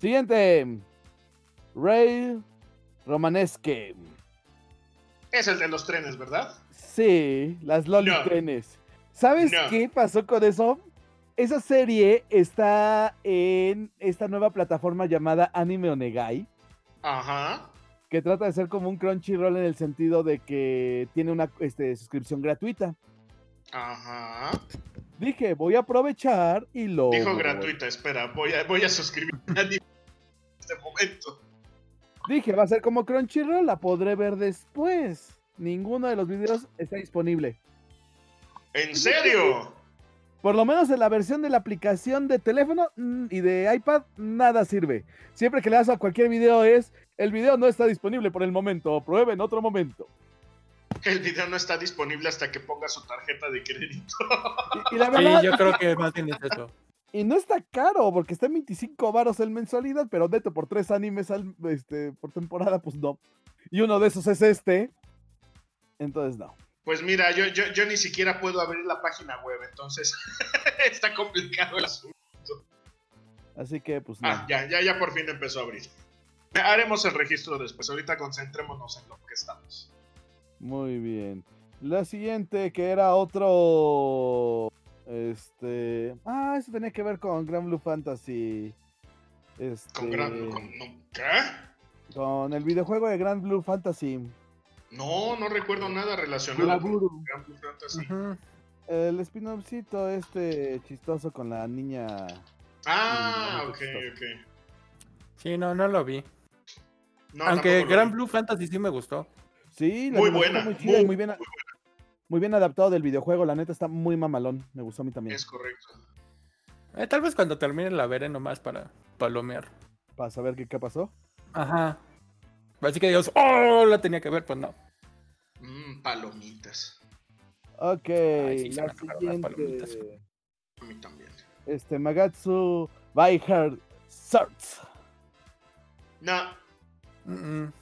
[SPEAKER 2] Siguiente. Ray Romanesque.
[SPEAKER 4] Es el de los trenes, ¿verdad?
[SPEAKER 2] Sí, las Loli
[SPEAKER 4] No.
[SPEAKER 2] trenes. ¿Sabes
[SPEAKER 4] No.
[SPEAKER 2] qué pasó con eso? Esa serie está en esta nueva plataforma llamada Anime Onegai,
[SPEAKER 4] Ajá.
[SPEAKER 2] Que trata de ser como un Crunchyroll en el sentido de que tiene una este, suscripción gratuita.
[SPEAKER 4] Ajá.
[SPEAKER 2] Dije, voy a aprovechar y lo...
[SPEAKER 4] Dijo gratuita, espera, voy a, voy a suscribirme a en este momento.
[SPEAKER 2] Dije, va a ser como Crunchyroll, la podré ver después. Ninguno de los videos está disponible.
[SPEAKER 4] ¿En serio?
[SPEAKER 2] Por lo menos en la versión de la aplicación de teléfono mm, y de iPad, nada sirve. Siempre que le das a cualquier video es, el video no está disponible por el momento, pruebe en otro momento.
[SPEAKER 4] El video no está disponible hasta que ponga su tarjeta de crédito.
[SPEAKER 2] Y, y la
[SPEAKER 3] sí,
[SPEAKER 2] verdad,
[SPEAKER 3] yo creo que más bien es eso.
[SPEAKER 2] Y no está caro, porque está en 25 varos en mensualidad, pero neto por tres animes al, este, por temporada, pues no. Y uno de esos es este. Entonces no.
[SPEAKER 4] Pues mira, yo, yo, yo ni siquiera puedo abrir la página web, entonces está complicado el asunto.
[SPEAKER 2] Así que pues no.
[SPEAKER 4] Ah, ya, ya, ya por fin empezó a abrir. Haremos el registro después. Ahorita concentrémonos en lo que estamos.
[SPEAKER 2] Muy bien. La siguiente, que era otro. Este. Ah, eso tenía que ver con Grand Blue Fantasy. Este,
[SPEAKER 4] Con gran. con- no, ¿Qué?
[SPEAKER 2] con el videojuego de Grand Blue Fantasy.
[SPEAKER 4] No, no recuerdo nada relacionado con. Grand Blue Fantasy.
[SPEAKER 2] El spin-offcito este chistoso con la niña.
[SPEAKER 4] Ah, ok,
[SPEAKER 2] chistoso.
[SPEAKER 4] ok.
[SPEAKER 3] Sí, no, no lo vi.
[SPEAKER 4] No,
[SPEAKER 3] Aunque Gran
[SPEAKER 4] vi.
[SPEAKER 3] Blue Fantasy sí me gustó.
[SPEAKER 2] Sí, la
[SPEAKER 4] Muy buena,
[SPEAKER 2] Muy, chida y
[SPEAKER 4] muy,
[SPEAKER 2] muy bien, muy bien adaptado del videojuego. La neta está muy mamalón. Me gustó a mí también.
[SPEAKER 4] Es correcto.
[SPEAKER 3] Eh, tal vez cuando termine la veré nomás para palomear.
[SPEAKER 2] Para saber qué, qué pasó.
[SPEAKER 3] Ajá. Así que dios, oh, la tenía que ver, pues no.
[SPEAKER 4] Mm, palomitas.
[SPEAKER 2] Ok,
[SPEAKER 3] Ay, sí,
[SPEAKER 2] la
[SPEAKER 3] palomitas.
[SPEAKER 4] A mí también.
[SPEAKER 2] Este, Magatsu by Her Swords.
[SPEAKER 4] No,
[SPEAKER 3] Mm, mm.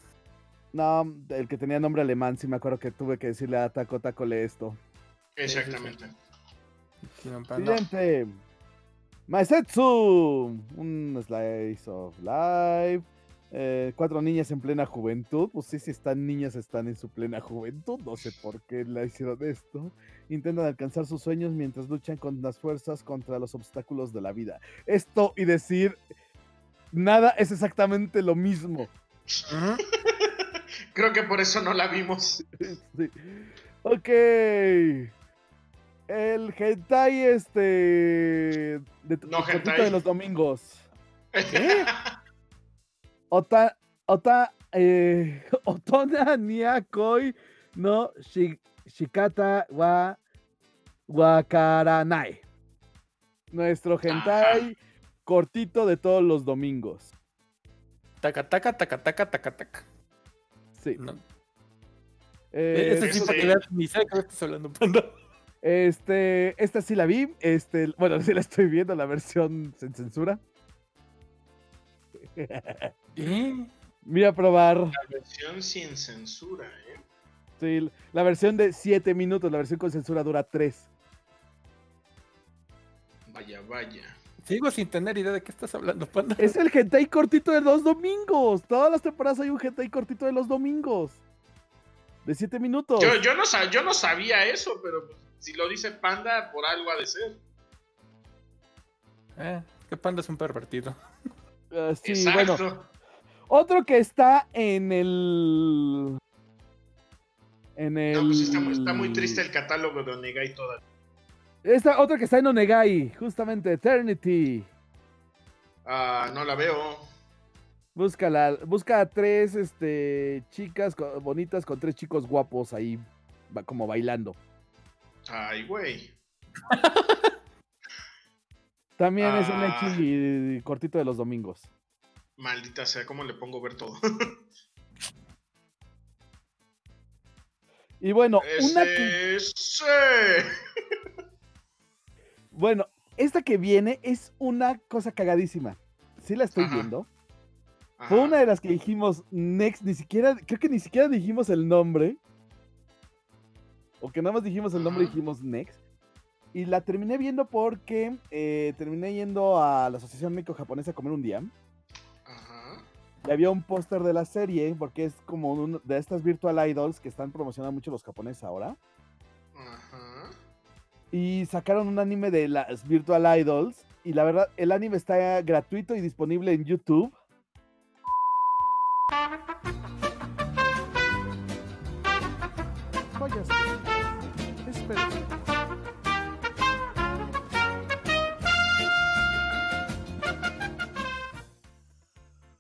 [SPEAKER 2] No, el que tenía nombre alemán, sí me acuerdo que tuve que decirle a Taco Taco lee esto.
[SPEAKER 4] exactamente.
[SPEAKER 3] Sí.
[SPEAKER 2] Siguiente. Maesetsu. Un slice of life. Eh, cuatro niñas en plena juventud. Pues sí, si están niñas, están en su plena juventud. No sé por qué la hicieron esto. Intentan alcanzar sus sueños mientras luchan con las fuerzas contra los obstáculos de la vida. Esto y decir nada es exactamente lo mismo.
[SPEAKER 4] Creo que por eso no la vimos.
[SPEAKER 2] Sí. Ok. El hentai este de
[SPEAKER 4] No hentai.
[SPEAKER 2] de los domingos. Ota ota eh, Otona Niakoi no shi- Shikata wa Wakaranai. Nuestro hentai cortito de todos los domingos.
[SPEAKER 3] Taca, taca, taca, taca, taca, taca.
[SPEAKER 2] Sí.
[SPEAKER 3] No.
[SPEAKER 2] Eh,
[SPEAKER 3] Ese sí, para que veas, ni sé qué estás hablando, panda.
[SPEAKER 2] Este, esta sí la vi, este, bueno, sí la estoy viendo, la versión sin censura.
[SPEAKER 3] ¿Eh?
[SPEAKER 2] Voy a probar,
[SPEAKER 4] La versión sin censura, ¿eh?
[SPEAKER 2] sí, la versión de 7 minutos, la versión con censura dura 3.
[SPEAKER 4] Vaya, vaya.
[SPEAKER 3] Sigo sin tener idea de qué estás hablando, panda.
[SPEAKER 2] Es el hentai cortito de los domingos. Todas las temporadas hay un hentai cortito de los domingos. De 7 minutos.
[SPEAKER 4] Yo, yo, no, sa- yo no sabía eso, pero si lo dice Panda, por algo ha de ser.
[SPEAKER 3] Eh, que panda es un pervertido.
[SPEAKER 2] Ah, sí,
[SPEAKER 4] Exacto.
[SPEAKER 2] bueno. Otro que está en el... En el...
[SPEAKER 4] No, pues está, muy- está muy triste el catálogo de Onegai todavía.
[SPEAKER 2] Esta, otro que está en Onegai, justamente, Eternity.
[SPEAKER 4] Ah, no la veo.
[SPEAKER 2] Búscala, busca a tres este, chicas bonitas con tres chicos guapos ahí, como bailando.
[SPEAKER 4] Ay, güey.
[SPEAKER 2] También es un
[SPEAKER 4] Ah.
[SPEAKER 2] cortito de los domingos.
[SPEAKER 4] Maldita sea, ¿cómo le pongo ver todo?
[SPEAKER 2] Y bueno, una que,
[SPEAKER 4] sí.
[SPEAKER 2] bueno, esta que viene es una cosa cagadísima. Sí la estoy
[SPEAKER 4] Ajá.
[SPEAKER 2] viendo.
[SPEAKER 4] Ajá.
[SPEAKER 2] Fue una de las que dijimos Next, ni siquiera, creo que ni siquiera dijimos el nombre. O que nada más dijimos el nombre y dijimos Next. Y la terminé viendo porque eh, terminé yendo a la Asociación México-Japonesa a comer un día. Y había un póster de la serie, porque es como un- de estas virtual idols que están promocionando mucho los japoneses ahora.
[SPEAKER 4] Ajá.
[SPEAKER 2] Y sacaron un anime de las virtual idols. Y la verdad, el anime está gratuito y disponible en YouTube.
[SPEAKER 5] Joyas. Espera.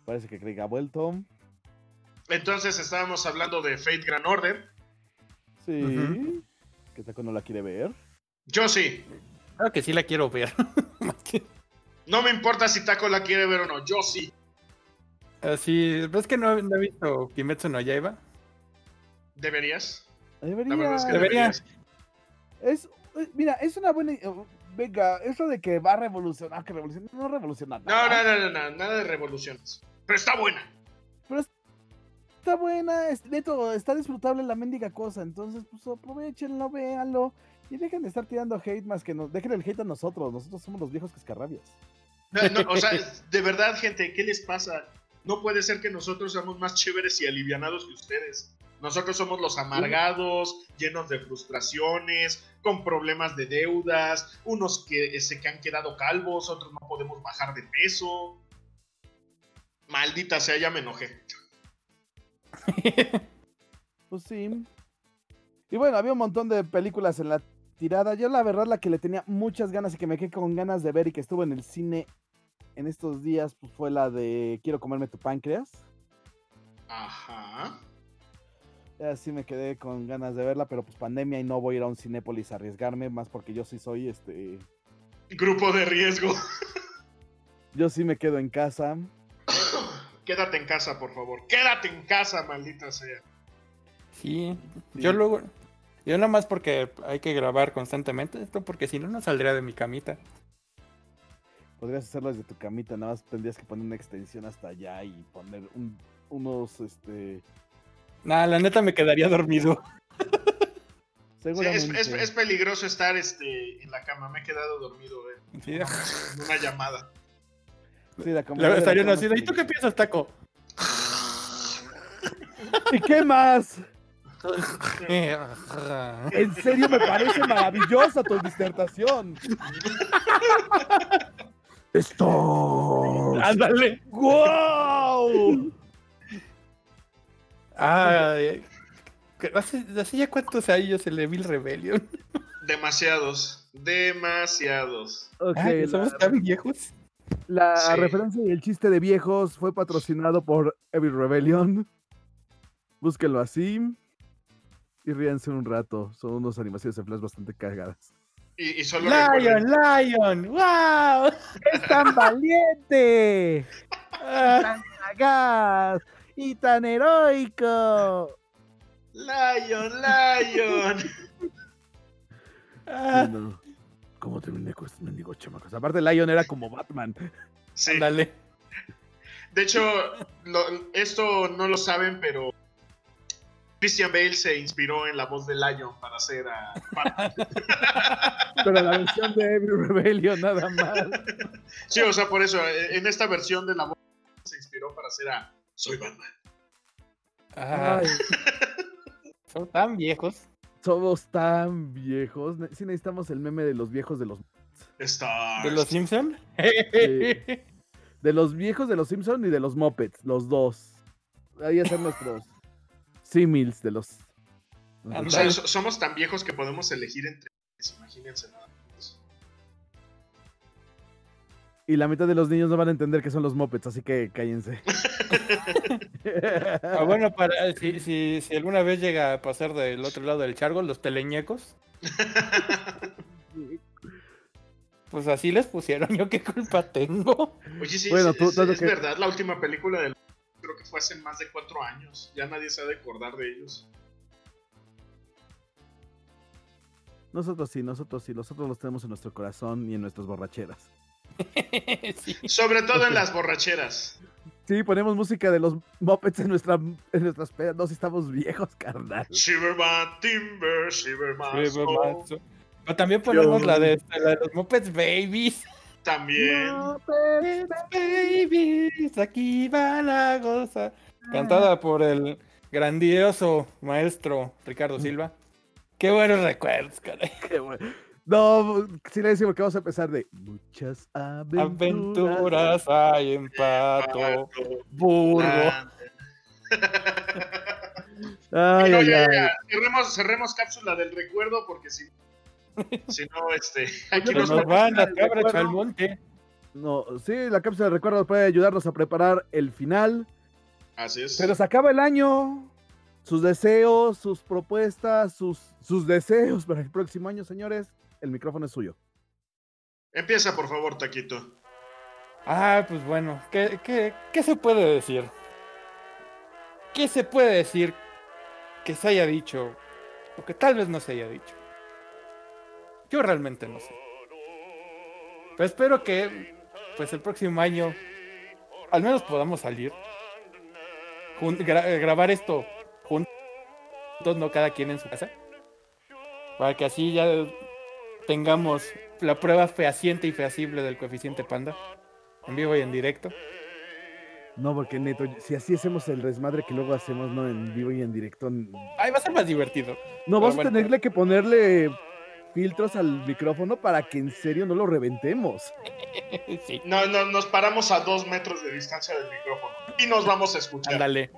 [SPEAKER 2] Parece que Craig ha vuelto.
[SPEAKER 4] Entonces estábamos hablando de Fate Grand Order.
[SPEAKER 2] Sí. Que Taco no la quiere ver.
[SPEAKER 4] Yo sí.
[SPEAKER 3] Claro que sí la quiero ver.
[SPEAKER 4] No me importa si Taco la quiere ver o no. Yo sí.
[SPEAKER 3] Así, ¿ves que no, no he visto Kimetsu no Yaiba?
[SPEAKER 4] ¿Deberías?
[SPEAKER 2] Debería.
[SPEAKER 4] La verdad es que
[SPEAKER 3] Debería.
[SPEAKER 4] deberías.
[SPEAKER 2] Es, eh, mira, es una buena. eh, venga, eso de que va a revolucionar, que revolucionar, no revolucionar.
[SPEAKER 4] No,
[SPEAKER 2] nada.
[SPEAKER 4] no, no, no, no, nada de revoluciones. Pero está buena.
[SPEAKER 2] Está buena, es, neto, está disfrutable la mendiga cosa, entonces pues aprovechenlo, véanlo y dejen de estar tirando hate más que nos, dejen el hate a nosotros, nosotros somos los viejos cascarrabias.
[SPEAKER 4] No, no, o sea, de verdad, gente, ¿qué les pasa? No puede ser que nosotros seamos más chéveres y alivianados que ustedes. Nosotros somos los amargados, llenos de frustraciones, con problemas de deudas, unos que se que han quedado calvos, otros no podemos bajar de peso. Maldita sea, ya me enojé.
[SPEAKER 2] Pues sí. Y bueno, había un montón de películas en la tirada. Yo la verdad la que le tenía muchas ganas y que me quedé con ganas de ver y que estuvo en el cine en estos días pues, fue la de Quiero comerme tu páncreas.
[SPEAKER 4] Ajá.
[SPEAKER 2] Así me quedé con ganas de verla, pero pues pandemia y no voy a ir a un Cinépolis a arriesgarme, más porque yo sí soy este.
[SPEAKER 4] Grupo de riesgo.
[SPEAKER 2] Yo sí me quedo en casa.
[SPEAKER 4] Quédate en casa, por favor. Quédate en casa, maldita sea.
[SPEAKER 3] Sí,
[SPEAKER 2] Sí.
[SPEAKER 3] yo luego. Yo nada más porque hay que grabar constantemente esto, porque si no, no saldría de mi camita.
[SPEAKER 2] Podrías hacerlo desde tu camita, nada más tendrías que poner una extensión hasta allá y poner un- unos, este.
[SPEAKER 3] Nah, la neta me quedaría dormido.
[SPEAKER 4] Sí, es,
[SPEAKER 2] Seguramente.
[SPEAKER 4] es- es peligroso estar este, en la cama. Me he quedado dormido eh,
[SPEAKER 3] Sí,
[SPEAKER 4] en una llamada.
[SPEAKER 2] Sí, la la
[SPEAKER 3] estarían así, ¿y tú qué piensas, Taco?
[SPEAKER 2] ¿Y qué más? En serio me parece maravillosa tu disertación. Esto.
[SPEAKER 3] Ándale.
[SPEAKER 2] ¡Wow!
[SPEAKER 3] Ay, que ¿hace, hace ya cuántos años el Evil Rebellion?
[SPEAKER 4] Demasiados. Demasiados.
[SPEAKER 2] Ok, la,
[SPEAKER 3] ¿Somos tan viejos?
[SPEAKER 2] La
[SPEAKER 4] Sí.
[SPEAKER 2] referencia y el chiste de viejos fue patrocinado por Evil Rebellion. Búsquenlo así. Y ríanse un rato. Son unas animaciones de flash bastante cagadas.
[SPEAKER 4] Y, y solo
[SPEAKER 3] Lion,
[SPEAKER 4] recuerden-
[SPEAKER 3] Lion, wow.
[SPEAKER 2] ¡Es tan valiente!
[SPEAKER 3] Ah,
[SPEAKER 2] ¡Tan sagaz! ¡Y tan heroico!
[SPEAKER 4] Lion, Lion.
[SPEAKER 3] ah,
[SPEAKER 2] No. ¿Cómo terminé con estos mendigos chamacos? Aparte, Lion era como Batman.
[SPEAKER 4] Sí.
[SPEAKER 3] ándale.
[SPEAKER 4] De hecho, lo- esto no lo saben, pero Christian Bale se inspiró en la voz de Lion para hacer a Batman.
[SPEAKER 2] Pero la versión de Evil Rebellion, nada más.
[SPEAKER 4] Sí, o sea, por eso, eh, en esta versión de la voz se inspiró para hacer a Soy Batman.
[SPEAKER 2] Ay,
[SPEAKER 3] son tan viejos.
[SPEAKER 2] Somos tan viejos. Sí necesitamos el meme de los viejos de los...
[SPEAKER 4] Stars.
[SPEAKER 3] ¿De los Simpson?
[SPEAKER 2] De los viejos de los Simpsons y de los Muppets, los dos. Ahí hacer nuestros símils de los...
[SPEAKER 4] O sea, somos tan viejos que podemos elegir entre imagínense nada
[SPEAKER 2] Y la mitad de los niños no van a entender que son los Muppets, así que cállense.
[SPEAKER 3] Ah, bueno, para, si, si, si alguna vez llega a pasar del otro lado del chargo, los teleñecos, pues así les pusieron. ¿Yo qué culpa tengo?
[SPEAKER 4] Oye, sí,
[SPEAKER 2] Bueno,
[SPEAKER 4] sí,
[SPEAKER 2] tú-
[SPEAKER 4] es,
[SPEAKER 2] tanto
[SPEAKER 4] es
[SPEAKER 2] que-
[SPEAKER 4] verdad, la última película del creo que fue hace más de cuatro años. Ya nadie se ha de acordar de ellos.
[SPEAKER 2] Nosotros sí, nosotros sí, nosotros los tenemos en nuestro corazón y en nuestras borracheras.
[SPEAKER 3] Sí.
[SPEAKER 4] Sobre todo en las borracheras.
[SPEAKER 2] Sí, ponemos música de los Muppets en, nuestra, en nuestras pedas. No, si estamos viejos, carnal.
[SPEAKER 4] Shiverman Timber, Shiverman.
[SPEAKER 3] Pero también ponemos la de, la de los Muppets Babies.
[SPEAKER 4] También.
[SPEAKER 2] Muppets,
[SPEAKER 3] Babies, aquí va la goza. Cantada por el grandioso maestro Ricardo Silva. Qué buenos recuerdos, caray.
[SPEAKER 2] qué bueno. No, silencio porque vamos a empezar de muchas aventuras.
[SPEAKER 3] Aventuras hay en Pato, Burgo.
[SPEAKER 4] ah.
[SPEAKER 2] Ay,
[SPEAKER 4] No,
[SPEAKER 2] ay,
[SPEAKER 4] ya,
[SPEAKER 2] ay.
[SPEAKER 4] ya, Cerremos, cerremos cápsula del recuerdo porque si, si no, este, aquí nos
[SPEAKER 3] Nos
[SPEAKER 2] no,
[SPEAKER 3] van las cabras
[SPEAKER 2] recuerdo.
[SPEAKER 3] al monte.
[SPEAKER 2] No, sí, la cápsula de recuerdos puede ayudarnos a preparar el final.
[SPEAKER 4] Así es.
[SPEAKER 2] Pero se acaba el año. Sus deseos, sus propuestas, sus, sus deseos para el próximo año, señores. El micrófono es suyo.
[SPEAKER 4] Empieza, por favor, Taquito.
[SPEAKER 3] Ah, pues bueno, ¿qué, qué, qué se puede decir? ¿Qué se puede decir que se haya dicho o que tal vez no se haya dicho? Yo realmente no sé. Pero espero que, pues el próximo año, al menos podamos salir. jun- gra- grabar esto juntos, no cada quien en su casa. Para que así ya tengamos la prueba fehaciente y fehacible del coeficiente panda. En vivo y en directo.
[SPEAKER 2] No, porque neto, si así hacemos el desmadre que luego hacemos, ¿no? En vivo y en directo.
[SPEAKER 3] Ay, va a ser más divertido.
[SPEAKER 2] No, vamos
[SPEAKER 3] bueno.
[SPEAKER 2] a tenerle que ponerle filtros al micrófono para que en serio no lo reventemos.
[SPEAKER 3] sí,
[SPEAKER 4] No, no, nos paramos a dos metros de distancia del micrófono y nos vamos a escuchar.
[SPEAKER 3] ándale.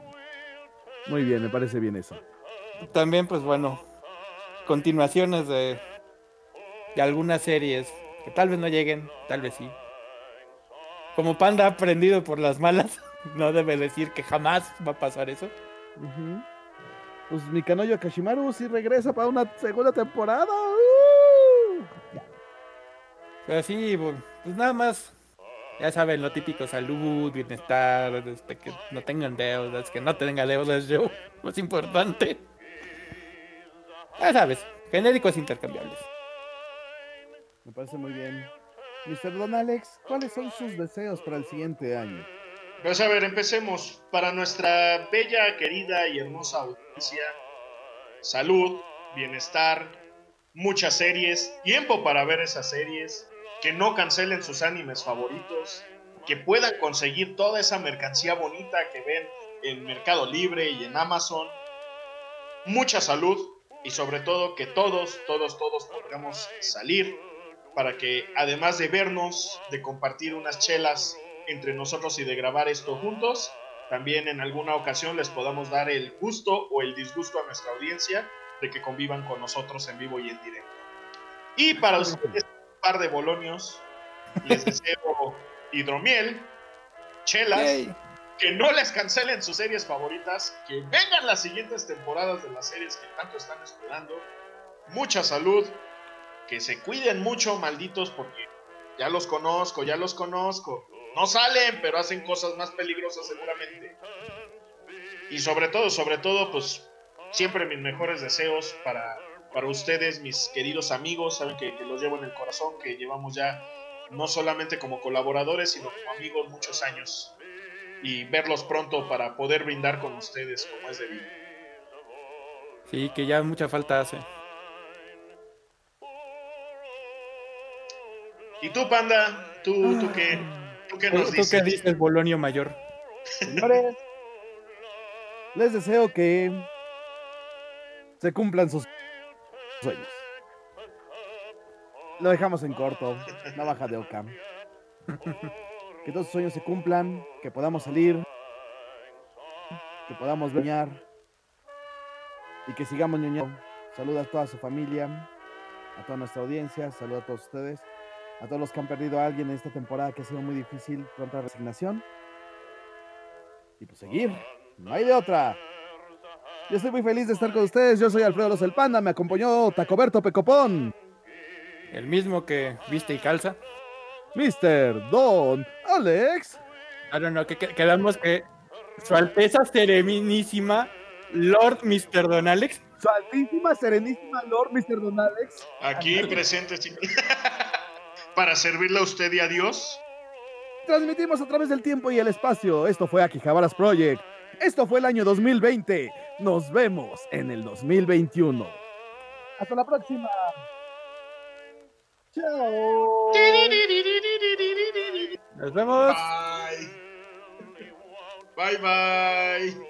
[SPEAKER 2] Muy bien, me parece bien eso.
[SPEAKER 3] También, pues bueno, continuaciones de, de algunas series que tal vez no lleguen, tal vez sí. Como Panda ha aprendido por las malas, no debe decir que jamás va a pasar eso.
[SPEAKER 2] Ujú. Pues mi Kanoyo Kashimaru sí regresa para una segunda temporada. ¡Uh!
[SPEAKER 3] Pero sí, pues nada más, ya saben, lo típico, salud, bienestar, este, que no tengan deudas, que no tengan deudas yo, más importante. Ya sabes, genéricos intercambiables.
[SPEAKER 2] Me parece muy bien. Mr. Don Alex, ¿cuáles son sus deseos para el siguiente año?
[SPEAKER 4] Pues a ver, empecemos. Para nuestra bella, querida y hermosa audiencia, salud, bienestar, muchas series, tiempo para ver esas series, que no cancelen sus animes favoritos, que puedan conseguir toda esa mercancía bonita que ven en Mercado Libre y en Amazon. Mucha salud y sobre todo que todos, todos, todos podamos salir para que además de vernos, de compartir unas chelas entre nosotros y de grabar esto juntos, también en alguna ocasión les podamos dar el gusto o el disgusto a nuestra audiencia de que convivan con nosotros en vivo y en directo. Y para ustedes, un par de bolonios, les deseo hidromiel, chelas,
[SPEAKER 3] Yay.
[SPEAKER 4] que no les cancelen sus series favoritas, que vengan las siguientes temporadas de las series que tanto están esperando, mucha salud, que se cuiden mucho, malditos, porque ya los conozco, ya los conozco. No salen, pero hacen cosas más peligrosas seguramente. Y sobre todo, sobre todo, pues siempre mis mejores deseos para, para ustedes, mis queridos amigos, saben que, que los llevo en el corazón, que llevamos ya no solamente como colaboradores, sino como amigos muchos años. Y verlos pronto para poder brindar con ustedes como es debido.
[SPEAKER 3] Sí, que ya mucha falta hace.
[SPEAKER 4] ¿Y tú, Panda? ¿Tú, tú qué, tú qué
[SPEAKER 3] ¿Tú,
[SPEAKER 4] nos
[SPEAKER 3] tú
[SPEAKER 4] dices?
[SPEAKER 3] qué dices, Bolonio Mayor?
[SPEAKER 2] Señores, les deseo que se cumplan sus sueños. Lo dejamos en corto, navaja de Ocam. Que todos sus sueños se cumplan, que podamos salir, que podamos bañar y que sigamos ñoñando. Saluda a toda su familia, a toda nuestra audiencia, saluda a todos ustedes, a todos los que han perdido a alguien en esta temporada que ha sido muy difícil, pronta resignación. Y pues seguir, no hay de otra. Yo estoy muy feliz de estar con ustedes. Yo soy Alfredo Los el Panda. Me acompañó Tacoberto Pecopón,
[SPEAKER 3] El mismo que viste y calza.
[SPEAKER 2] Mr. Don Alex.
[SPEAKER 3] I don't know, que, que- quedamos que Su Alteza Serenísima Lord Mr. Don Alex.
[SPEAKER 2] Su altísima, serenísima Lord Mr. Don Alex.
[SPEAKER 4] Aquí presente, sí. para servirle a usted y a Dios.
[SPEAKER 2] Transmitimos a través del tiempo y el espacio. Esto fue Akihabaras Project. Esto fue el año 2020. Nos vemos en el 2021. Hasta la próxima. Chao.
[SPEAKER 3] Nos vemos.
[SPEAKER 4] Bye. Bye, bye.